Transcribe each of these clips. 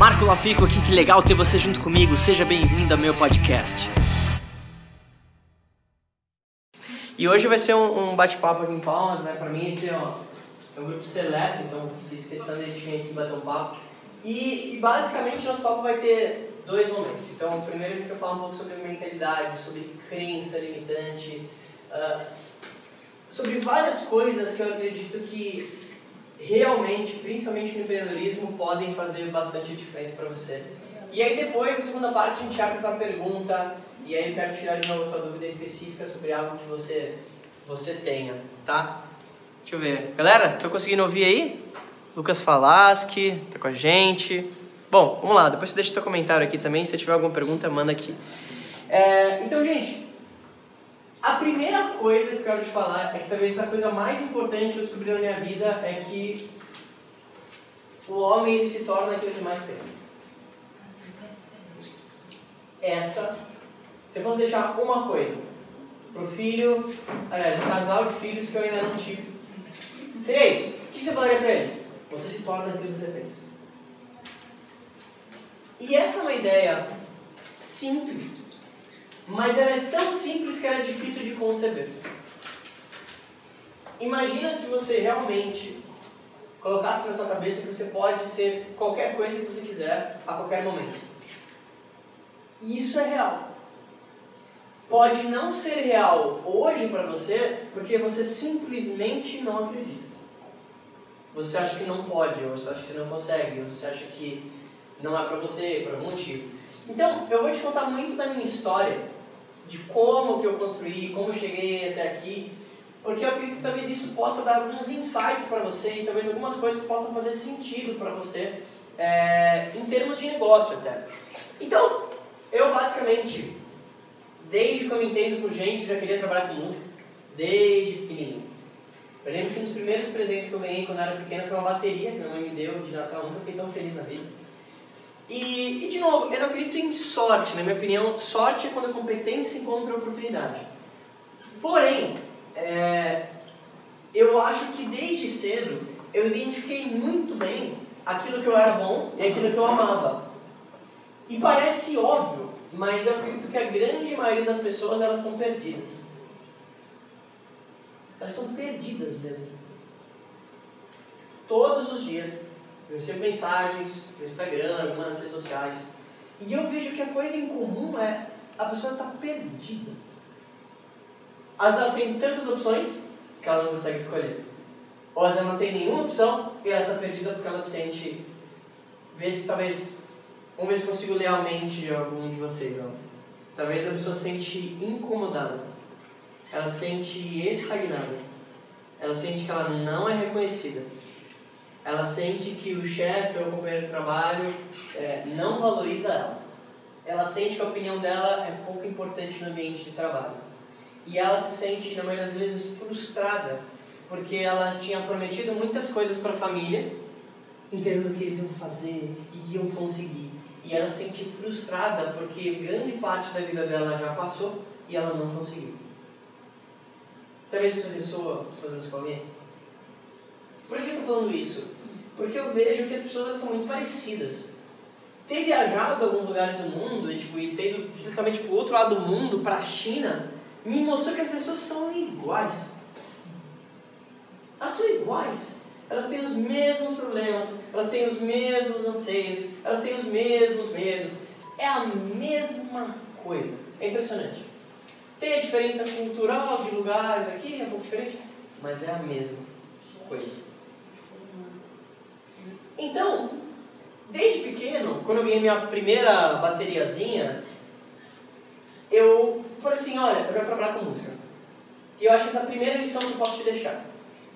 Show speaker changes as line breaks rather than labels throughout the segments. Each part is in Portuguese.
Marco Lafico aqui, que legal ter você junto comigo. Seja bem-vindo ao meu podcast. E hoje vai ser um, um bate-papo aqui em Palmas, né? Pra mim esse é um, é um grupo seleto, então fiz questão de a gente vir aqui bater um papo. E, e basicamente nosso papo vai ter dois momentos. Então, primeiro a gente vai falar um pouco sobre mentalidade, sobre crença limitante, uh, sobre várias coisas que eu acredito que realmente, principalmente no empreendedorismo, podem fazer bastante diferença para você. E aí depois, na segunda parte, a gente abre para pergunta, e aí eu quero tirar de novo a tua dúvida específica sobre algo que você, você tenha, tá? Deixa eu ver. Galera, tô conseguindo ouvir aí? Lucas Falaschi, tá com a gente. Bom, vamos lá, depois você deixa teu comentário aqui também, se tiver alguma pergunta, manda aqui. É, então, gente, a primeira coisa que eu quero te falar é que talvez a coisa mais importante que eu descobri na minha vida é que o homem ele se torna aquilo que mais pensa. Essa, se eu fosse deixar uma coisa pro filho, aliás, um casal de filhos que eu ainda não tive, seria isso. O que você falaria para eles? Você se torna aquilo que você pensa. E essa é uma ideia simples, mas ela é tão simples que ela é difícil de conceber. Imagina se você realmente colocasse na sua cabeça que você pode ser qualquer coisa que você quiser a qualquer momento. E isso é real. Pode não ser real hoje para você porque você simplesmente não acredita. Você acha que não pode, ou você acha que não consegue, ou você acha que não é para você, por algum motivo. Então, eu vou te contar muito da minha história de como que eu construí, como eu cheguei até aqui, porque eu acredito que talvez isso possa dar alguns insights para você e talvez algumas coisas possam fazer sentido para você é, em termos de negócio até. Então, eu basicamente, desde que eu me entendo por gente, já queria trabalhar com música, desde pequenininho. Eu lembro que um dos primeiros presentes que eu ganhei quando eu era pequeno foi uma bateria que minha mãe me deu de Natal, eu nunca fiquei tão feliz na vida. E, e, de novo, eu não acredito em sorte, na minha opinião, sorte é quando a competência encontra a oportunidade. Porém, é, eu acho que desde cedo eu identifiquei muito bem aquilo que eu era bom e aquilo que eu amava. E parece óbvio, mas eu acredito que a grande maioria das pessoas elas são perdidas. Elas são perdidas mesmo. Todos os dias eu recebo mensagens no Instagram, algumas redes sociais. E eu vejo que a coisa em comum é a pessoa está perdida. Às vezes ela tem tantas opções que ela não consegue escolher. Ou às vezes ela não tem nenhuma opção e ela está perdida porque ela sente. Vê se talvez. Vamos ver se consigo ler a mente de algum de vocês. Ó. Talvez a pessoa se sente incomodada. Ela se sente estagnada. Ela sente que ela não é reconhecida ela sente que o chefe ou o companheiro de trabalho é, não valoriza ela. Ela sente que a opinião dela é pouco importante no ambiente de trabalho. E ela se sente, na maioria das vezes, frustrada, porque ela tinha prometido muitas coisas para a família, entendendo que eles iam fazer e iam conseguir. E ela se sente frustrada porque grande parte da vida dela já passou e ela não conseguiu. Talvez isso ressoa fazendo alguém? Por que eu estou falando isso? Porque eu vejo que as pessoas são muito parecidas. Ter viajado a alguns lugares do mundo e, tipo, e ter ido justamente para o outro lado do mundo, para a China, me mostrou que as pessoas são iguais. Elas são iguais. Elas têm os mesmos problemas, elas têm os mesmos anseios, elas têm os mesmos medos. É a mesma coisa. É impressionante. Tem a diferença cultural de lugares aqui, é um pouco diferente, mas é a mesma coisa. Então, desde pequeno, quando eu ganhei minha primeira bateriazinha, eu falei assim, olha, eu quero trabalhar com música. E eu acho que essa é a primeira lição que eu posso te deixar.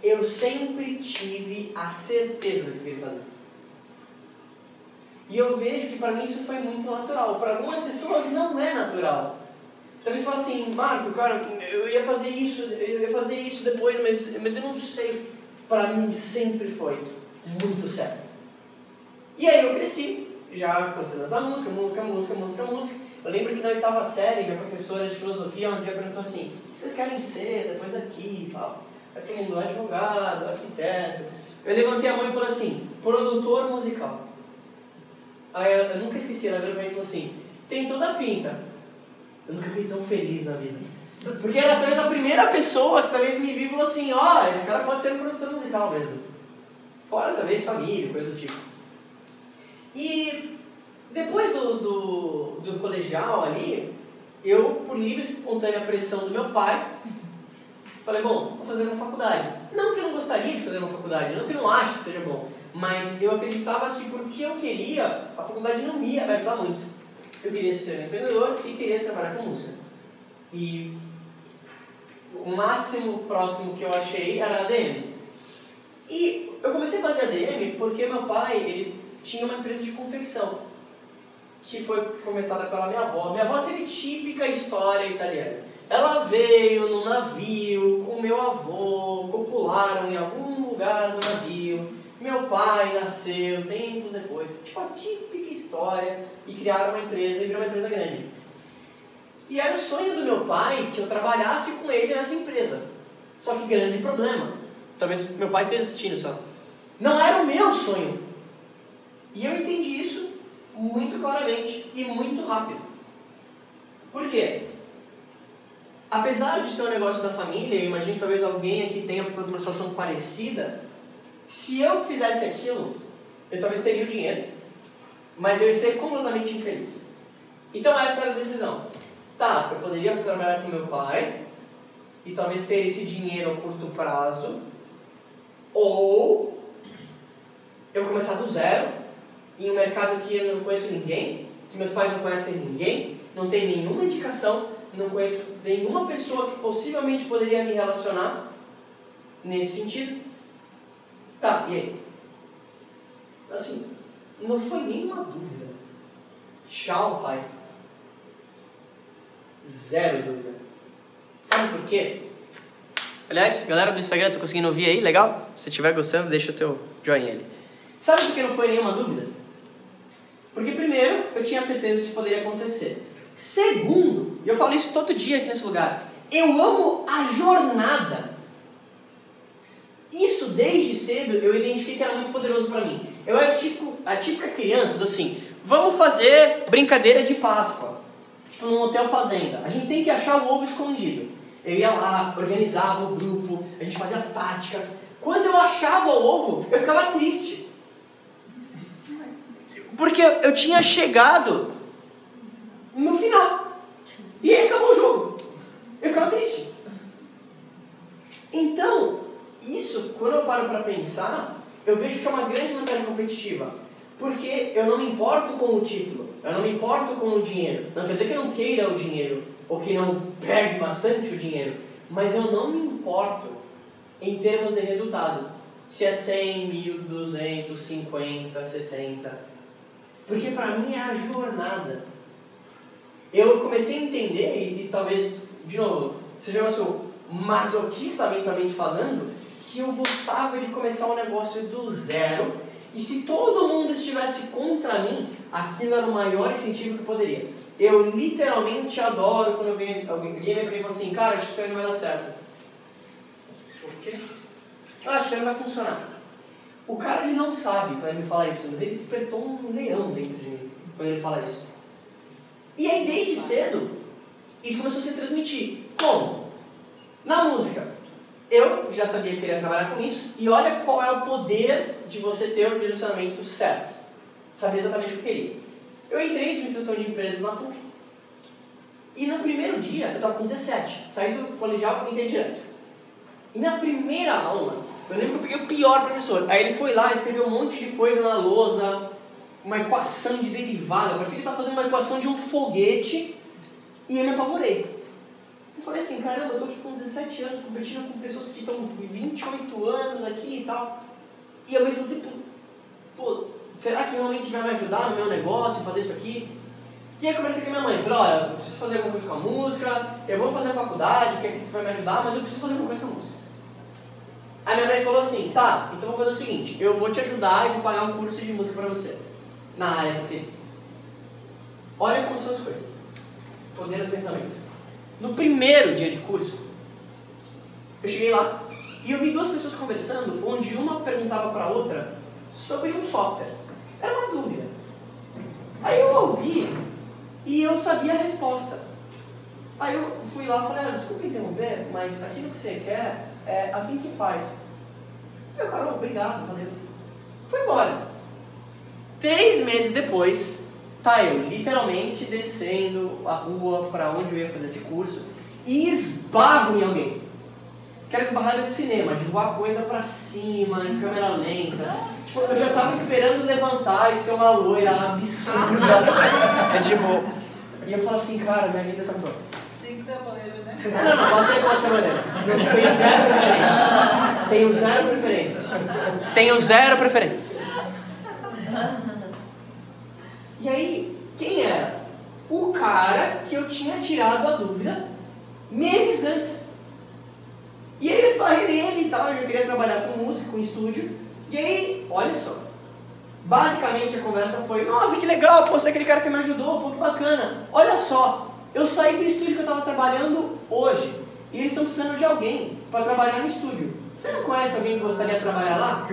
Eu sempre tive a certeza do que eu queria fazer. E eu vejo que para mim isso foi muito natural. Para algumas pessoas não é natural. Talvez você fale assim, Marco, cara, eu ia fazer isso, eu ia fazer isso depois, mas, mas eu não sei. Para mim sempre foi muito certo. E aí eu cresci, já conhecendo essa música, música, música, música, música. Eu lembro que na oitava série, minha professora de filosofia um dia perguntou assim, o que vocês querem ser depois daqui e tal? Aí todo mundo, advogado, arquiteto. Eu levantei a mão e falei assim, produtor musical. Aí eu, eu nunca esqueci, ela virou pra mim e falou assim, tem toda a pinta. Eu nunca fui tão feliz na vida. Porque era talvez a primeira pessoa que talvez me viu e falou assim, ó, oh, esse cara pode ser um produtor musical mesmo. Fora talvez família, coisa do tipo. E depois do, do, do colegial ali, eu, por livre e espontânea pressão do meu pai, falei, bom, vou fazer uma faculdade. Não que eu não gostaria de fazer uma faculdade, não que eu não acho que seja bom, mas eu acreditava que porque eu queria, a faculdade não ia me ajudar muito. Eu queria ser um empreendedor e queria trabalhar com música. E o máximo próximo que eu achei era ADM. E eu comecei a fazer ADM porque meu pai ele tinha uma empresa de confecção que foi começada pela minha avó. Minha avó teve típica história italiana. Ela veio no navio com meu avô, copularam em algum lugar do navio. Meu pai nasceu tempos depois. Tipo, a típica história. E criaram uma empresa e virou uma empresa grande. E era o sonho do meu pai que eu trabalhasse com ele nessa empresa. Só que grande problema. Talvez meu pai esteja assistindo só. Não era o meu sonho. E eu entendi isso muito claramente e muito rápido. Por quê? Apesar de ser um negócio da família, eu imagino talvez alguém aqui tenha passado uma situação parecida. Se eu fizesse aquilo, eu talvez teria o dinheiro, mas eu ia ser completamente infeliz. Então essa era a decisão. Tá, eu poderia trabalhar com meu pai e talvez ter esse dinheiro a curto prazo, ou eu vou começar do zero em um mercado que eu não conheço ninguém, que meus pais não conhecem ninguém, não tem nenhuma indicação, não conheço nenhuma pessoa que possivelmente poderia me relacionar nesse sentido. Tá, e aí? Assim, não foi nenhuma dúvida. Tchau, pai. Zero dúvida. Sabe por quê? Aliás, galera do Instagram, tô conseguindo ouvir aí? Legal? Se estiver gostando, deixa o teu joinha ali. Sabe por que não foi nenhuma dúvida? Porque primeiro, eu tinha certeza de que poderia acontecer. Segundo, e eu falo isso todo dia aqui nesse lugar, eu amo a jornada. Isso desde cedo eu identifiquei que era muito poderoso para mim. Eu era tipo, a típica criança do assim, vamos fazer brincadeira de Páscoa, tipo num hotel fazenda. A gente tem que achar o ovo escondido. Eu ia lá, organizava o grupo, a gente fazia táticas. Quando eu achava o ovo, eu ficava triste. Porque eu tinha chegado no final. E aí acabou o jogo. Eu ficava triste. Então, isso, quando eu paro para pensar, eu vejo que é uma grande vantagem competitiva. Porque eu não me importo com o título, eu não me importo com o dinheiro. Não quer dizer que eu não queira o dinheiro, ou que não pegue bastante o dinheiro, mas eu não me importo em termos de resultado. Se é 100, 1.200, 50, 70. Porque para mim é a jornada. Eu comecei a entender, e, e talvez, de novo, seja um negócio masoquistamente falando, que eu gostava de começar um negócio do zero, e se todo mundo estivesse contra mim, aquilo era o maior incentivo que poderia. Eu literalmente adoro quando venho, alguém vem pra e fala assim, cara, acho que isso aí não vai dar certo. O quê? Ah, acho que não vai funcionar. O cara ele não sabe quando ele fala isso, mas ele despertou um leão dentro de mim quando ele fala isso. E aí desde cedo, isso começou a se transmitir. Como? Na música. Eu já sabia que queria trabalhar com isso, e olha qual é o poder de você ter o direcionamento certo. Saber exatamente o que queria. Eu entrei em administração de empresas na PUC. E no primeiro dia, eu estava com 17, saí do colegial e entrei direto. E na primeira aula, eu lembro que eu peguei o pior professor. Aí ele foi lá, escreveu um monte de coisa na lousa, uma equação de derivada, parecia que ele estava fazendo uma equação de um foguete, e eu me apavorei. Eu falei assim, caramba, eu tô aqui com 17 anos, competindo com pessoas que estão 28 anos aqui e tal. E ao mesmo tempo, pô, será que realmente vai me ajudar no meu negócio, fazer isso aqui? E aí conversei com a minha mãe, falei, olha, eu preciso fazer alguma coisa com a música, eu vou fazer a faculdade, que vai me ajudar, mas eu preciso fazer alguma coisa com a música. Aí minha mãe falou assim, tá, então vou fazer o seguinte, eu vou te ajudar e vou pagar um curso de música pra você. Na área porque Olha como são as coisas. Poder do pensamento. No primeiro dia de curso, eu cheguei lá e eu vi duas pessoas conversando, onde uma perguntava para outra sobre um software. Era uma dúvida. Aí eu ouvi e eu sabia a resposta. Aí eu fui lá e falei, ah, desculpa interromper, mas aquilo que você quer é assim que faz. Eu, cara, obrigado, valeu. Fui embora. Três meses depois, tá eu literalmente descendo a rua para onde eu ia fazer esse curso e esbarro em alguém. Aquela esbarrada de cinema, de voar coisa pra cima, em câmera lenta. Eu já tava esperando levantar e ser uma loira absurda. É tipo. E eu falo assim, cara, minha vida tá boa.
Tinha que ser loira, né?
Não, não, pode ser, pode ser maneiro. Tenho zero preferência. Tenho zero preferência. Tenho zero preferência. E aí, quem era? O cara que eu tinha tirado a dúvida meses antes. E aí eu esbarrei nele e tal, eu queria trabalhar com música, com estúdio. E aí, olha só. Basicamente a conversa foi, nossa, que legal, pô, você é aquele cara que me ajudou, pô, que bacana. Olha só, eu saí do estúdio que eu estava trabalhando hoje. E eles estão precisando de alguém para trabalhar no estúdio. Você não conhece alguém que gostaria de trabalhar lá?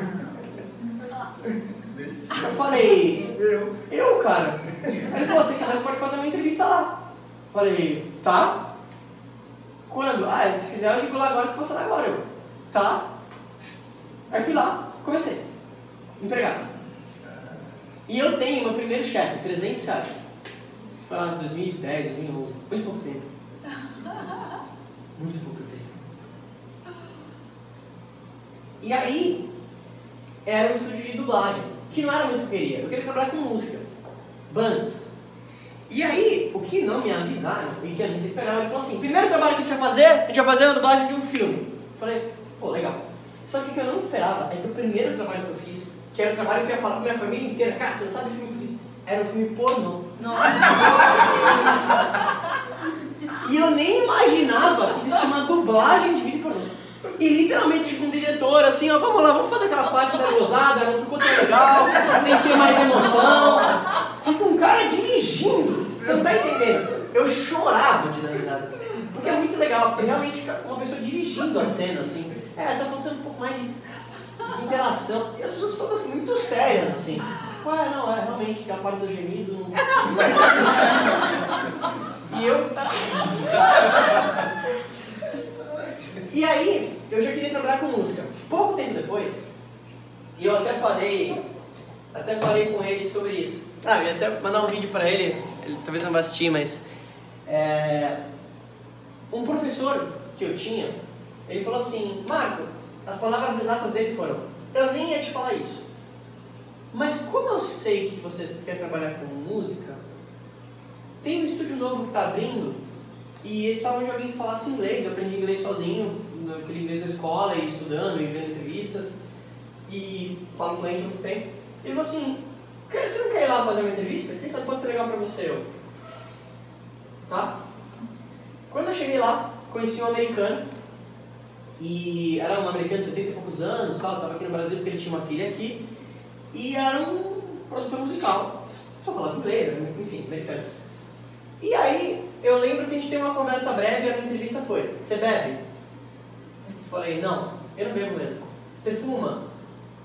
Eu falei, eu, eu cara. Ele falou, você pode fazer uma entrevista lá. Falei, tá. Quando? Ah, se quiser eu ligo lá agora, se passar agora. Eu, tá. Aí fui lá, comecei. Empregado. E eu tenho meu primeiro cheque, 300 reais. Foi lá em 2010, 2011. Muito pouco tempo. Muito pouco tempo. E aí, era um estúdio de dublagem, que não era muito que eu queria. Eu queria trabalhar com música, bandas. E aí, o que não me avisaram, e que eu nunca esperava, ele falou assim, primeiro trabalho que a gente vai fazer, a gente vai fazer a dublagem de um filme. Falei, pô, legal. Só que o que eu não esperava é que o primeiro trabalho que eu fiz, que era o trabalho que eu ia falar pra minha família inteira, cara, você não sabe o filme que eu fiz? Era um filme pornô.
Nossa!
E eu nem imaginava que existia uma dublagem de vídeo pornô. E literalmente, tipo, um diretor assim, ó, vamos lá, vamos fazer aquela parte da gozada, não ficou tão legal, tem que ter mais emoção. E com um cara dirigindo, você não tá entendendo? Eu chorava de dar risada. Porque é muito legal, porque realmente uma pessoa dirigindo a cena, assim. É, tá faltando um pouco mais de, de interação. E as pessoas ficam assim, muito sérias, assim. Ué, não, é, realmente, que a parte do gemido não. E eu. E aí, eu já queria trabalhar com música. Pouco tempo depois, e eu até falei, até falei com ele sobre isso. Ah, eu ia até mandar um vídeo pra ele, ele talvez não vai assistir, mas. É, um professor que eu tinha, ele falou assim: Marco, as palavras exatas dele foram: Eu nem ia te falar isso. Mas como eu sei que você quer trabalhar com música, tem um estúdio novo que está abrindo e eles estavam de alguém que falasse inglês. Eu aprendi inglês sozinho, aquele inglês da escola, e estudando, e vendo entrevistas. E falo fluente há muito tempo. Ele falou assim: você não quer ir lá fazer uma entrevista? Quem sabe pode ser legal para você? Eu, tá? Quando eu cheguei lá, conheci um americano. E era um americano de 70 e poucos anos, estava aqui no Brasil porque ele tinha uma filha aqui. E era um produtor musical. Só falava inglês, enfim, americano. E aí, eu lembro que a gente teve uma conversa breve e a minha entrevista foi: Você bebe? Eu falei: Não, eu não bebo mesmo. Você fuma?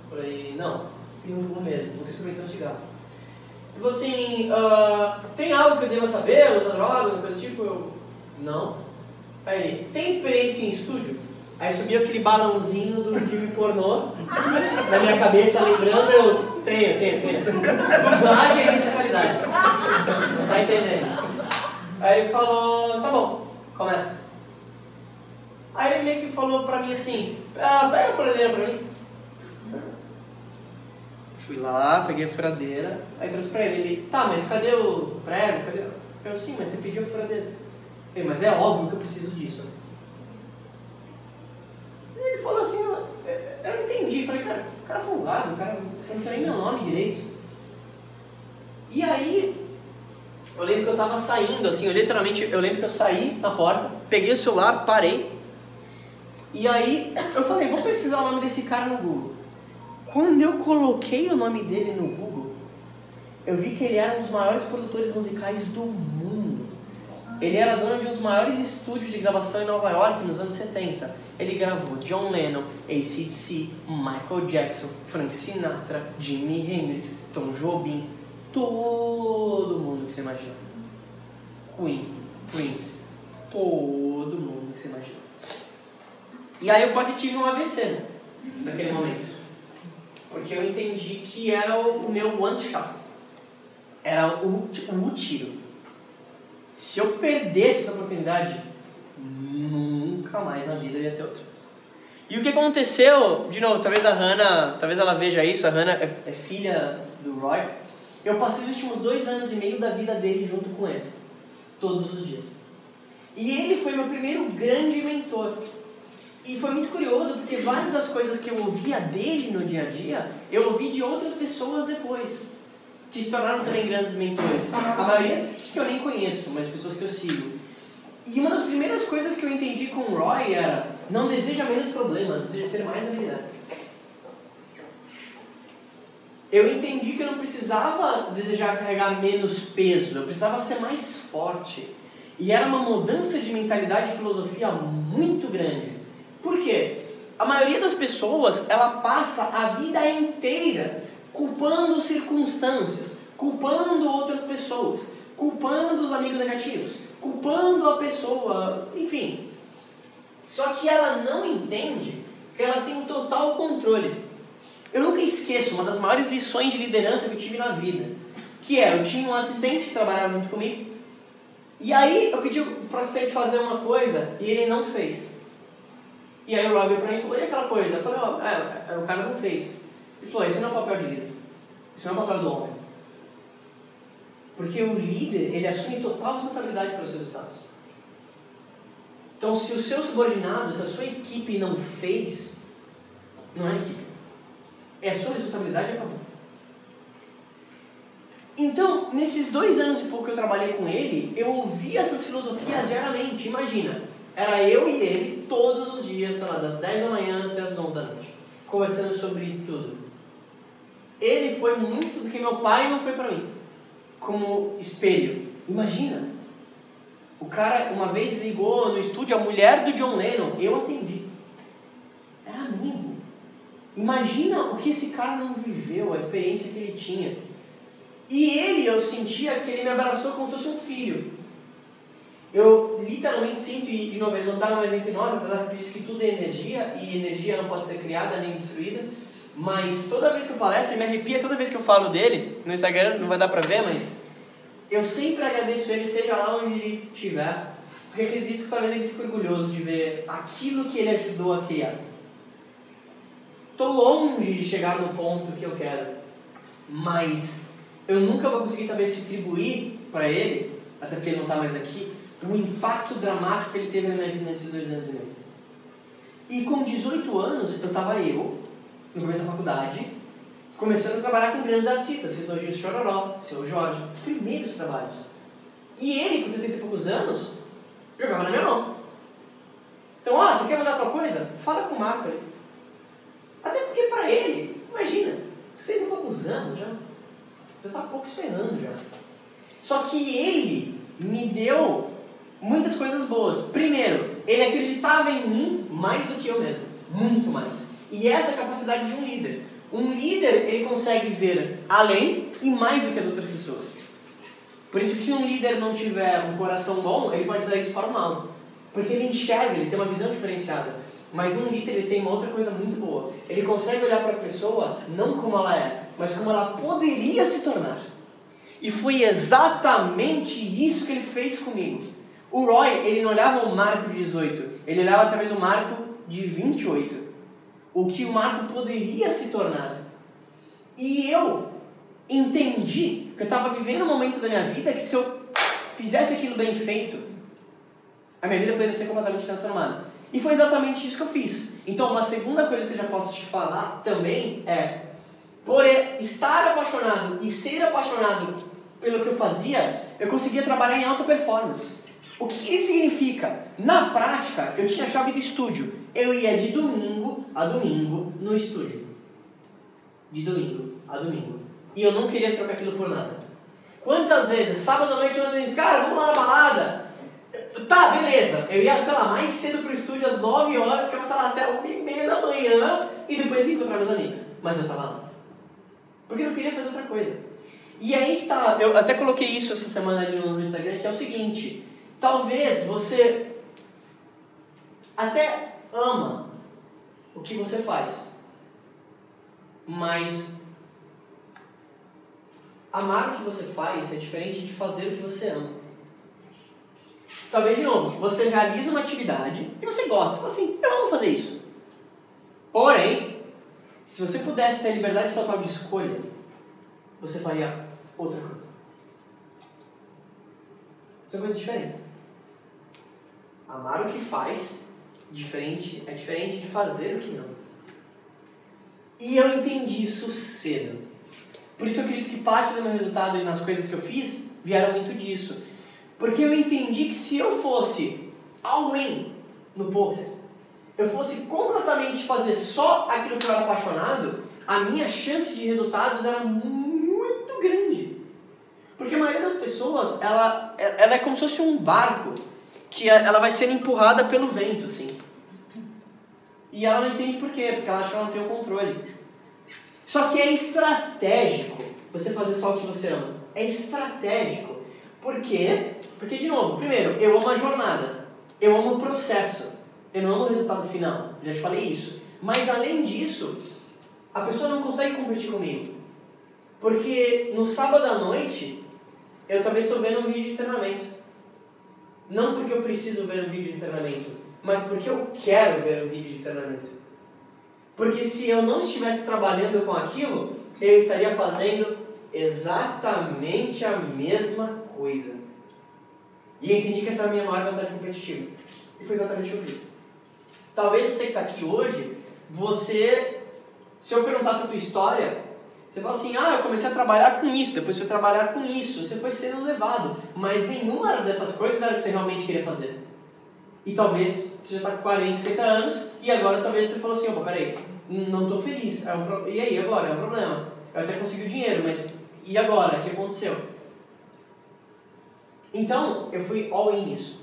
Eu falei: Não, eu não fumo mesmo, nunca experimentei um cigarro. Ele falou assim: ah, Tem algo que eu deva saber? Usa drogas, coisa do tipo? Eu: Não. Aí ele: Tem experiência em estúdio? Aí subiu aquele balãozinho do filme pornô na minha cabeça, lembrando, eu tenho, tenho, tenho. Dublagem é minha especialidade. Tá entendendo? Aí ele falou, tá bom, começa. Aí ele meio que falou pra mim assim, ah, pega a furadeira pra mim. Fui lá, peguei a furadeira, aí trouxe pra ele. Ele, tá, mas cadê o prego? Cadê? Eu, sim, mas você pediu a furadeira. Ele, mas é óbvio que eu preciso disso. Ele falou assim, eu, eu entendi. Falei, cara, o cara é folgado, o cara não tinha nem meu nome direito. E aí, eu lembro que eu tava saindo, assim, eu literalmente, eu lembro que eu saí na porta, peguei o celular, parei. E aí, eu falei, vou pesquisar o nome desse cara no Google. Quando eu coloquei o nome dele no Google, eu vi que ele era um dos maiores produtores musicais do mundo. Ele era dono de um dos maiores estúdios de gravação em Nova York nos anos 70. Ele gravou John Lennon, ACDC, Michael Jackson, Frank Sinatra, Jimi Hendrix, Tom Jobim, todo imagina. Queen, Prince, todo mundo que você imagina. E aí eu quase tive um AVC né, naquele momento. Porque eu entendi que era o, o meu one shot. Era o, o tiro. Se eu perdesse essa oportunidade, nunca mais na vida ia ter outra. E o que aconteceu, de novo, talvez a Hannah, talvez ela veja isso, a Hannah é, é filha do Roy. Eu passei os últimos dois anos e meio da vida dele junto com ele, todos os dias. E ele foi meu primeiro grande mentor. E foi muito curioso porque várias das coisas que eu ouvia dele no dia a dia, eu ouvi de outras pessoas depois, que se tornaram também grandes mentores. A maioria que eu nem conheço, mas pessoas que eu sigo. E uma das primeiras coisas que eu entendi com o Roy era: não deseja menos problemas, deseja ter mais habilidades. Eu entendi que eu não precisava desejar carregar menos peso, eu precisava ser mais forte. E era uma mudança de mentalidade e filosofia muito grande. Por quê? A maioria das pessoas, ela passa a vida inteira culpando circunstâncias, culpando outras pessoas, culpando os amigos negativos, culpando a pessoa, enfim. Só que ela não entende que ela tem total controle. Eu nunca esqueço uma das maiores lições de liderança que eu tive na vida, que é, eu tinha um assistente que trabalhava junto comigo, e aí eu pedi para o assistente fazer uma coisa e ele não fez. E aí o Rob pra mim falou, e aquela coisa? Eu falei, ó, oh, é, o cara não fez. Ele falou, esse não é o papel de líder. Isso não é o papel do homem. Porque o líder, ele assume total responsabilidade pelos seus resultados. Então, se o seu subordinado, se a sua equipe não fez, não é equipe. É a sua responsabilidade e acabou. Então, nesses dois anos e pouco que eu trabalhei com ele, eu ouvi essas filosofias diariamente. Imagina, era eu e ele todos os dias, sei lá, das 10 da manhã até as 11 da noite, conversando sobre tudo. Ele foi muito do que meu pai não foi para mim, como espelho. Imagina, o cara uma vez ligou no estúdio a mulher do John Lennon, eu atendi. Era amigo. Imagina o que esse cara não viveu, a experiência que ele tinha. E ele, eu sentia que ele me abraçou como se fosse um filho. Eu literalmente sinto, e de novo, ele não está mais entre nós, apesar de que tudo é energia, e energia não pode ser criada nem destruída. Mas toda vez que eu palestro, ele me arrepia toda vez que eu falo dele, no Instagram não vai dar pra ver, mas eu sempre agradeço ele, seja lá onde ele estiver, porque acredito que talvez ele fique orgulhoso de ver aquilo que ele ajudou a criar. Estou longe de chegar no ponto que eu quero, mas eu nunca vou conseguir talvez retribuir para ele, até porque ele não está mais aqui, o impacto dramático que ele teve na minha vida nesses dois anos e meio. E com 18 anos, eu estava eu, no começo da faculdade, começando a trabalhar com grandes artistas, Gil Chororó, Seu Jorge, os primeiros trabalhos. E ele, com 70 e poucos anos, jogava na minha mão. Então, ó, você quer mandar tua coisa? Fala com o Marco aí. Até porque para ele, imagina, 70 e poucos anos já, você está pouco esperando já. Só que ele me deu muitas coisas boas. Primeiro, ele acreditava em mim mais do que eu mesmo. Muito mais. E essa é a capacidade de um líder. Um líder, ele consegue ver além e mais do que as outras pessoas. Por isso se um líder não tiver um coração bom, ele pode usar isso para o mal. Porque ele enxerga, ele tem uma visão diferenciada. Mas um líder, ele tem uma outra coisa muito boa. Ele consegue olhar para a pessoa não como ela é, mas como ela poderia se tornar. E foi exatamente isso que ele fez comigo. O Roy, ele não olhava o marco de 18, ele olhava talvez o marco de 28. O que o marco poderia se tornar. E eu entendi que eu estava vivendo um momento da minha vida que se eu fizesse aquilo bem feito, a minha vida poderia ser completamente transformada. E foi exatamente isso que eu fiz. Então, uma segunda coisa que eu já posso te falar também é: por estar apaixonado e ser apaixonado pelo que eu fazia, eu conseguia trabalhar em alta performance. O que isso significa? Na prática, eu tinha a chave do estúdio. Eu ia de domingo a domingo no estúdio. De domingo a domingo. E eu não queria trocar aquilo por nada. Quantas vezes, sábado à noite, você diz, cara, vamos lá na balada. Tá, beleza. Eu ia, sei lá, mais cedo pro estúdio às 9 horas, que eu lá até 1 e meia da manhã, e depois ia encontrar meus amigos. Mas eu tava lá. Porque eu queria fazer outra coisa. E aí que tá, eu até coloquei isso essa semana ali no Instagram, que é o seguinte, talvez você até ama o que você faz, mas amar o que você faz é diferente de fazer o que você ama. Talvez, de novo, você realiza uma atividade e você gosta, você fala assim, eu amo fazer isso. Porém, se você pudesse ter liberdade total de escolha, você faria outra coisa. São coisas diferentes. Amar o que faz diferente, é diferente de fazer o que ama. E eu entendi isso cedo. Por isso eu acredito que parte do meu resultado e nas coisas que eu fiz vieram muito disso. Porque eu entendi que se eu fosse all-in no poker, eu fosse completamente fazer só aquilo que eu era apaixonado, a minha chance de resultados era muito grande. Porque a maioria das pessoas, ela, ela é como se fosse um barco que ela vai sendo empurrada pelo vento, assim. E ela não entende por quê, porque ela acha que ela não tem o controle. Só que é estratégico você fazer só o que você ama. É estratégico. Por quê? Porque, de novo, primeiro, eu amo a jornada. Eu amo o processo. Eu não amo o resultado final. Já te falei isso. Mas, além disso, a pessoa não consegue competir comigo. Porque no sábado à noite, eu talvez estou vendo um vídeo de treinamento. Não porque eu preciso ver um vídeo de treinamento, mas porque eu quero ver um vídeo de treinamento. Porque se eu não estivesse trabalhando com aquilo, eu estaria fazendo exatamente a mesma coisa. E eu entendi que essa era a minha maior vantagem competitiva. E foi exatamente o que eu fiz. Talvez você que está aqui hoje, você, se eu perguntasse a tua história, você fala assim, ah, eu comecei a trabalhar com isso, depois fui trabalhar com isso, você foi sendo levado. Mas nenhuma dessas coisas era o que você realmente queria fazer. E talvez você já está com 40, 50 anos, e agora talvez você falou assim, opa, peraí, não estou feliz. É um pro... E aí, agora? É um problema. Eu até consegui o dinheiro, mas e agora? O que aconteceu? Então, eu fui all in nisso.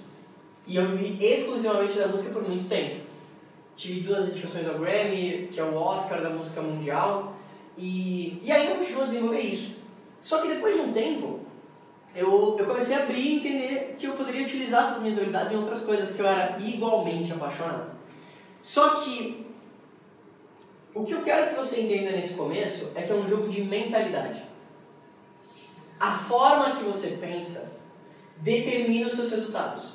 E eu vivi exclusivamente da música por muito tempo. Tive duas indicações ao Grammy, que é o Oscar da música mundial, e, e ainda continuo a desenvolver isso. Só que depois de um tempo, eu, eu comecei a abrir e entender que eu poderia utilizar essas minhas habilidades em outras coisas que eu era igualmente apaixonado. Só que o que eu quero que você entenda nesse começo é que é um jogo de mentalidade. A forma que você pensa determina os seus resultados.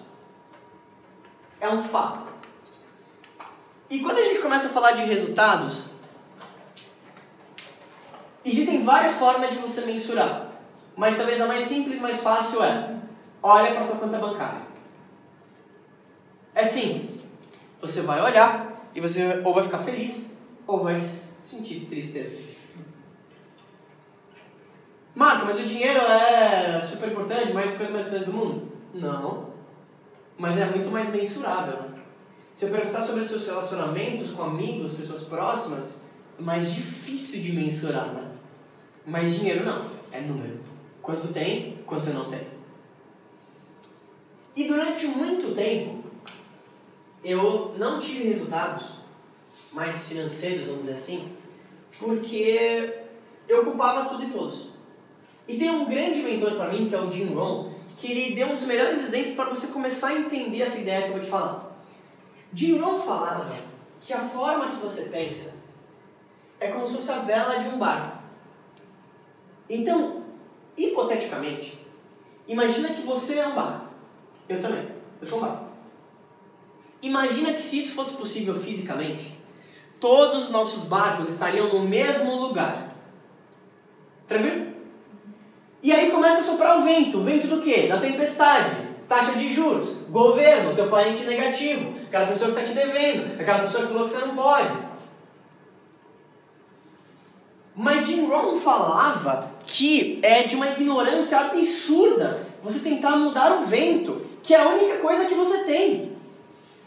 É um fato. E quando a gente começa a falar de resultados, existem várias formas de você mensurar. Mas talvez a mais simples, mais fácil é: olha para a sua conta bancária. É simples. Você vai olhar e você ou vai ficar feliz ou vai sentir tristeza. Marco, mas o dinheiro é super importante, mais coisa mais importante do mundo? Não. Mas é muito mais mensurável. Se eu perguntar sobre os seus relacionamentos com amigos, pessoas próximas, é mais difícil de mensurar, né? Mas dinheiro não, é número. Quanto tem, quanto não tem. E durante muito tempo, eu não tive resultados mais financeiros, vamos dizer assim, porque eu culpava tudo e todos. E tem um grande mentor para mim, que é o Jim Rohn, que ele deu um dos melhores exemplos para você começar a entender essa ideia que eu vou te falar. Jim Rohn falava que a forma que você pensa é como se fosse a vela de um barco. Então, hipoteticamente, imagina que você é um barco. Eu também. Eu sou um barco. Imagina que se isso fosse possível fisicamente, todos os nossos barcos estariam no mesmo lugar. Tranquilo? E aí começa a soprar o vento. O vento do quê? Da tempestade. Taxa de juros. Governo, teu parente negativo. Aquela pessoa que está te devendo. Aquela pessoa que falou que você não pode. Mas Jim Rohn falava que é de uma ignorância absurda você tentar mudar o vento, que é a única coisa que você tem.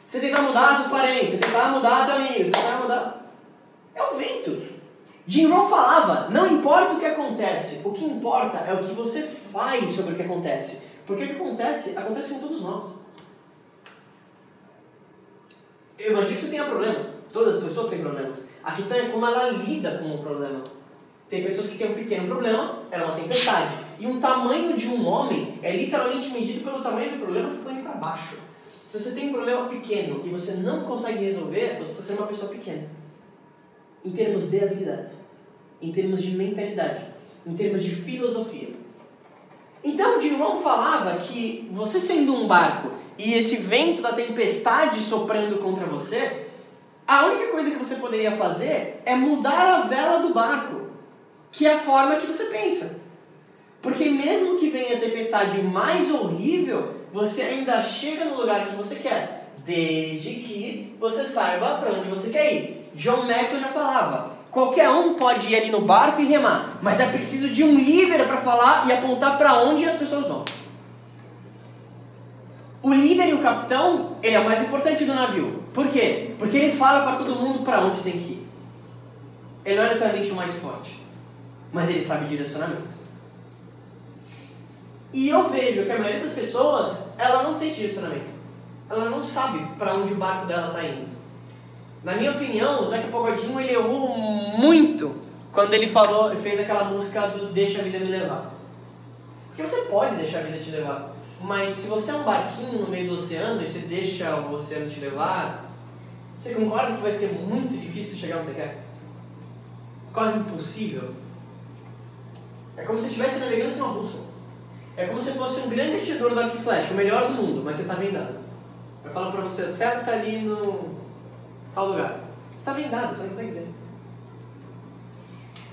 Você tentar mudar seus parentes, você tentar mudar seus amigos, você tentar mudar. É o vento. Jim Rohn falava: não importa o que acontece, o que importa é o que você faz sobre o que acontece. Porque o que acontece, acontece com todos nós. Eu imagino que você tenha problemas. Todas as pessoas têm problemas. A questão é como ela lida com o problema. Tem pessoas que têm um pequeno problema, é uma tempestade. E um tamanho de um homem é literalmente medido pelo tamanho do problema que põe para baixo. Se você tem um problema pequeno e você não consegue resolver, você está sendo uma pessoa pequena. Em termos de habilidades, em termos de mentalidade, em termos de filosofia. Então, Ron falava que você sendo um barco e esse vento da tempestade soprando contra você, a única coisa que você poderia fazer é mudar a vela do barco, que é a forma que você pensa. Porque mesmo que venha a tempestade mais horrível, você ainda chega no lugar que você quer, desde que você saiba para onde você quer ir. John Maxwell já falava: qualquer um pode ir ali no barco e remar, mas é preciso de um líder para falar e apontar para onde as pessoas vão. O líder e o capitão, ele é o mais importante do navio. Por quê? Porque ele fala para todo mundo para onde tem que ir. Ele não é necessariamente o mais forte, mas ele sabe direcionamento. E eu vejo que a maioria das pessoas, ela não tem direcionamento. Ela não sabe para onde o barco dela está indo. Na minha opinião, o Zeca Pogodinho ele errou muito quando ele falou, fez aquela música do Deixa a Vida Me Levar. Porque você pode deixar a vida te levar, mas se você é um barquinho no meio do oceano e você deixa o oceano te levar, você concorda que vai ser muito difícil chegar onde você quer? Quase impossível. É como se estivesse navegando sem uma bússola. É como se fosse um grande arco e flecha, o melhor do mundo, mas você está vendado. Eu falo para você, acerta ali no tal lugar. Você está vendado, você não consegue ver.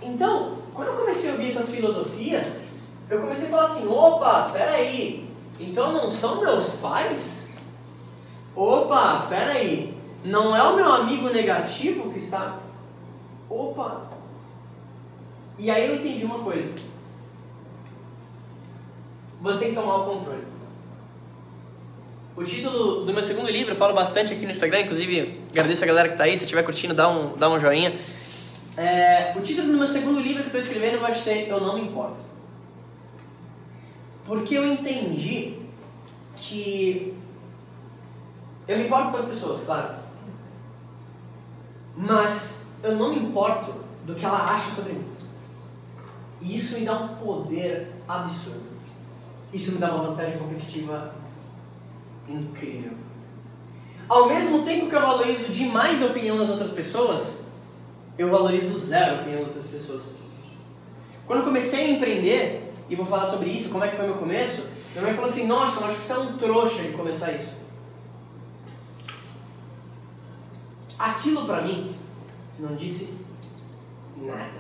Então, quando eu comecei a ouvir essas filosofias, eu comecei a falar assim, opa, peraí, então não são meus pais? Opa, peraí, não é o meu amigo negativo que está... Opa! E aí eu entendi uma coisa você tem que tomar o controle. O título do meu segundo livro, eu falo bastante aqui no Instagram, inclusive agradeço a galera que está aí, se estiver curtindo, dá um, dá um joinha. É, o título do meu segundo livro que eu estou escrevendo vai ser Eu Não Me Importo. Porque eu entendi que eu me importo com as pessoas, claro. Mas eu não me importo do que ela acha sobre mim. E isso me dá um poder absurdo. Isso me dá uma vantagem competitiva incrível. Ao mesmo tempo que eu valorizo demais a opinião das outras pessoas, eu valorizo zero a opinião das outras pessoas. Quando eu comecei a empreender, e vou falar sobre isso, como é que foi meu começo, minha mãe falou assim, nossa, eu acho que você é um trouxa de começar isso. Aquilo pra mim não disse nada.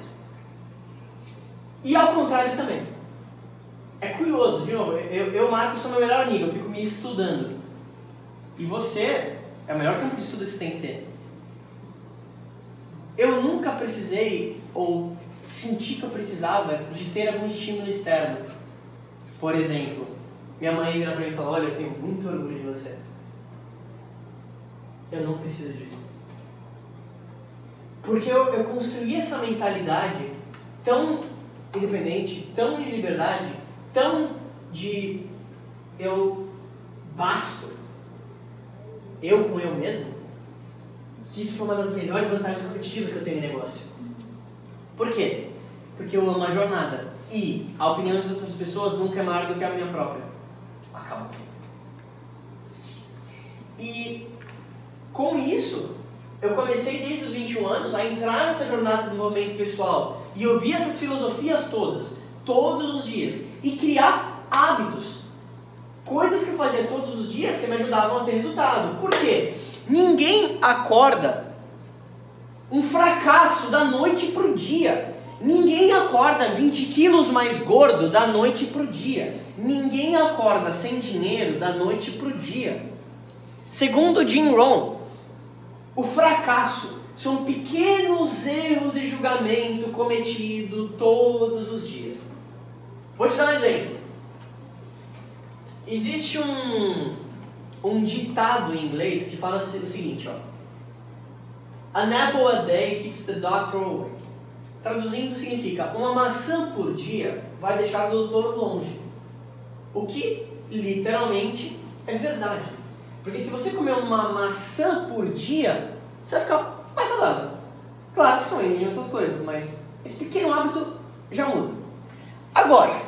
E ao contrário também. É curioso, de novo, eu, eu Marcos, sou meu melhor amigo, eu fico me estudando. E você é o melhor campo de estudo que você tem que ter. Eu nunca precisei, ou senti que eu precisava, de ter algum estímulo externo. Por exemplo, minha mãe vira pra mim e fala, olha, eu tenho muito orgulho de você. Eu não preciso disso. Porque eu, eu construí essa mentalidade tão independente, tão de liberdade, tão de eu basto, eu com eu mesmo, que isso foi uma das melhores vantagens competitivas que eu tenho em negócio. Por quê? Porque eu amo a jornada. E a opinião de outras pessoas nunca é maior do que a minha própria. Acabou. E com isso, eu comecei desde os 21 anos a entrar nessa jornada de desenvolvimento pessoal. E eu vi essas filosofias todas, todos os dias e criar hábitos. Coisas que eu fazia todos os dias que me ajudavam a ter resultado. Por quê? Ninguém acorda um fracasso da noite para o dia. Ninguém acorda 20 quilos mais gordo da noite para o dia. Ninguém acorda sem dinheiro da noite para o dia. Segundo Jim Rohn, o fracasso são pequenos erros de julgamento cometidos todos os dias. Vou te dar um exemplo. Existe um, um ditado em inglês que fala o seguinte, ó. An apple a day keeps the doctor away. Traduzindo significa, uma maçã por dia vai deixar o doutor longe. O que literalmente é verdade. Porque se você comer uma maçã por dia, você vai ficar mais saudável. Claro que são em outras coisas, mas esse pequeno hábito já muda. Agora,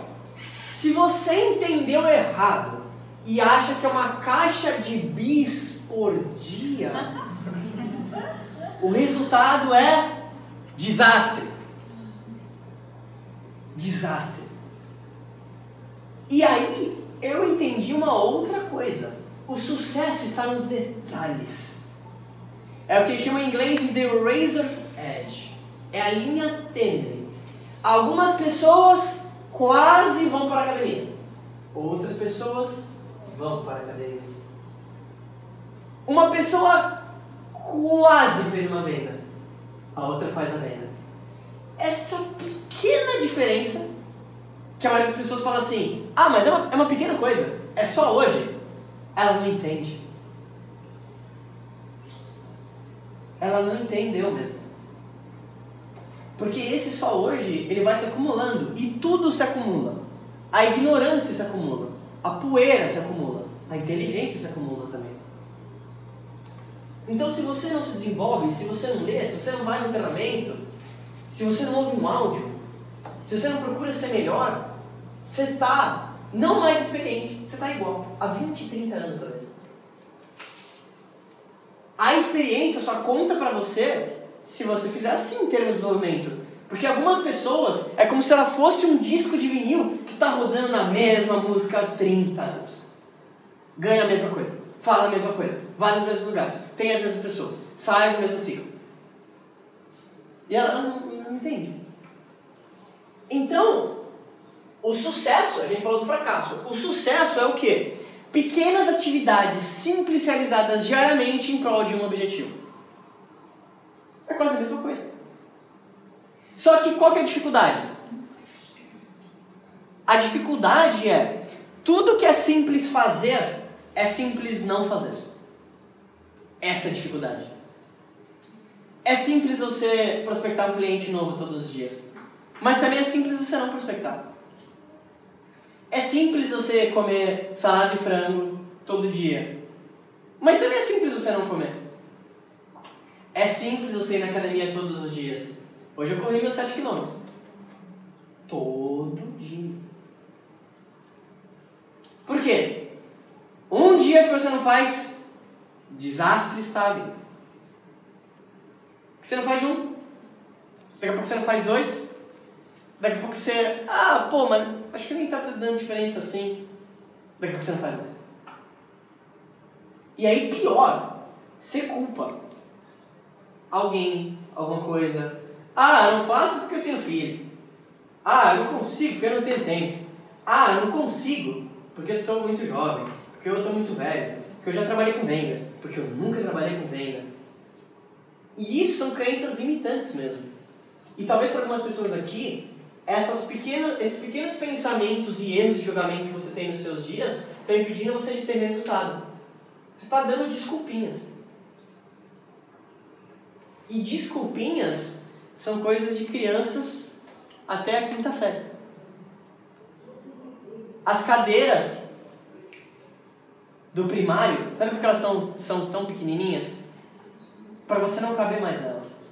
se você entendeu errado e acha que é uma caixa de bis por dia, o resultado é desastre. Desastre. E aí eu entendi uma outra coisa. O sucesso está nos detalhes. É o que chama em inglês de razor's edge. É a linha tênue. Algumas pessoas quase vão para a academia. Outras pessoas vão para a academia. Uma pessoa quase fez uma venda. A outra faz a venda. Essa pequena diferença que a maioria das pessoas fala assim, ah, mas é uma, é uma pequena coisa, é só hoje. Ela não entende. Ela não entendeu mesmo. Porque esse só hoje, ele vai se acumulando e tudo se acumula. A ignorância se acumula, a poeira se acumula, a inteligência se acumula também. Então, se você não se desenvolve, se você não lê, se você não vai no treinamento, se você não ouve um áudio, se você não procura ser melhor, você está não mais experiente, você está igual, há 20, 30 anos talvez. A experiência só conta para você se você fizer assim em termos de desenvolvimento. Porque algumas pessoas é como se ela fosse um disco de vinil que está rodando na mesma música há 30 anos. Ganha a mesma coisa, fala a mesma coisa, vai nos mesmos lugares, tem as mesmas pessoas, sai do mesmo ciclo. E ela não, não entende. Então, o sucesso, a gente falou do fracasso, o sucesso é o quê? Pequenas atividades simples realizadas diariamente em prol de um objetivo. É quase a mesma coisa. Só que qual que é a dificuldade? A dificuldade é tudo que é simples fazer é simples não fazer. Essa é a dificuldade. É simples você prospectar um cliente novo todos os dias. Mas também é simples você não prospectar. É simples você comer salada de frango todo dia. Mas também é simples você não comer. É simples você ir na academia todos os dias. Hoje eu corri meus 7 km. Todo dia. Por quê? Um dia que você não faz, desastre está vindo. Você não faz um, daqui a pouco você não faz dois, daqui a pouco você. Ah, pô, mas acho que nem está dando diferença assim. Daqui a pouco você não faz mais. E aí, pior, você culpa alguém, alguma coisa. Ah, não faço porque eu tenho filho. Ah, não consigo porque eu não tenho tempo. Ah, não consigo porque eu estou muito jovem, porque eu estou muito velho, porque eu já trabalhei com venda, porque eu nunca trabalhei com venda. E isso são crenças limitantes mesmo. E talvez para algumas pessoas aqui, essas pequenas, esses pequenos pensamentos e erros de julgamento que você tem nos seus dias estão impedindo você de ter resultado. Você está dando desculpinhas. E desculpinhas são coisas de crianças até a quinta série. As cadeiras do primário, sabe porque elas tão, são tão pequenininhas? Para você não caber mais nelas.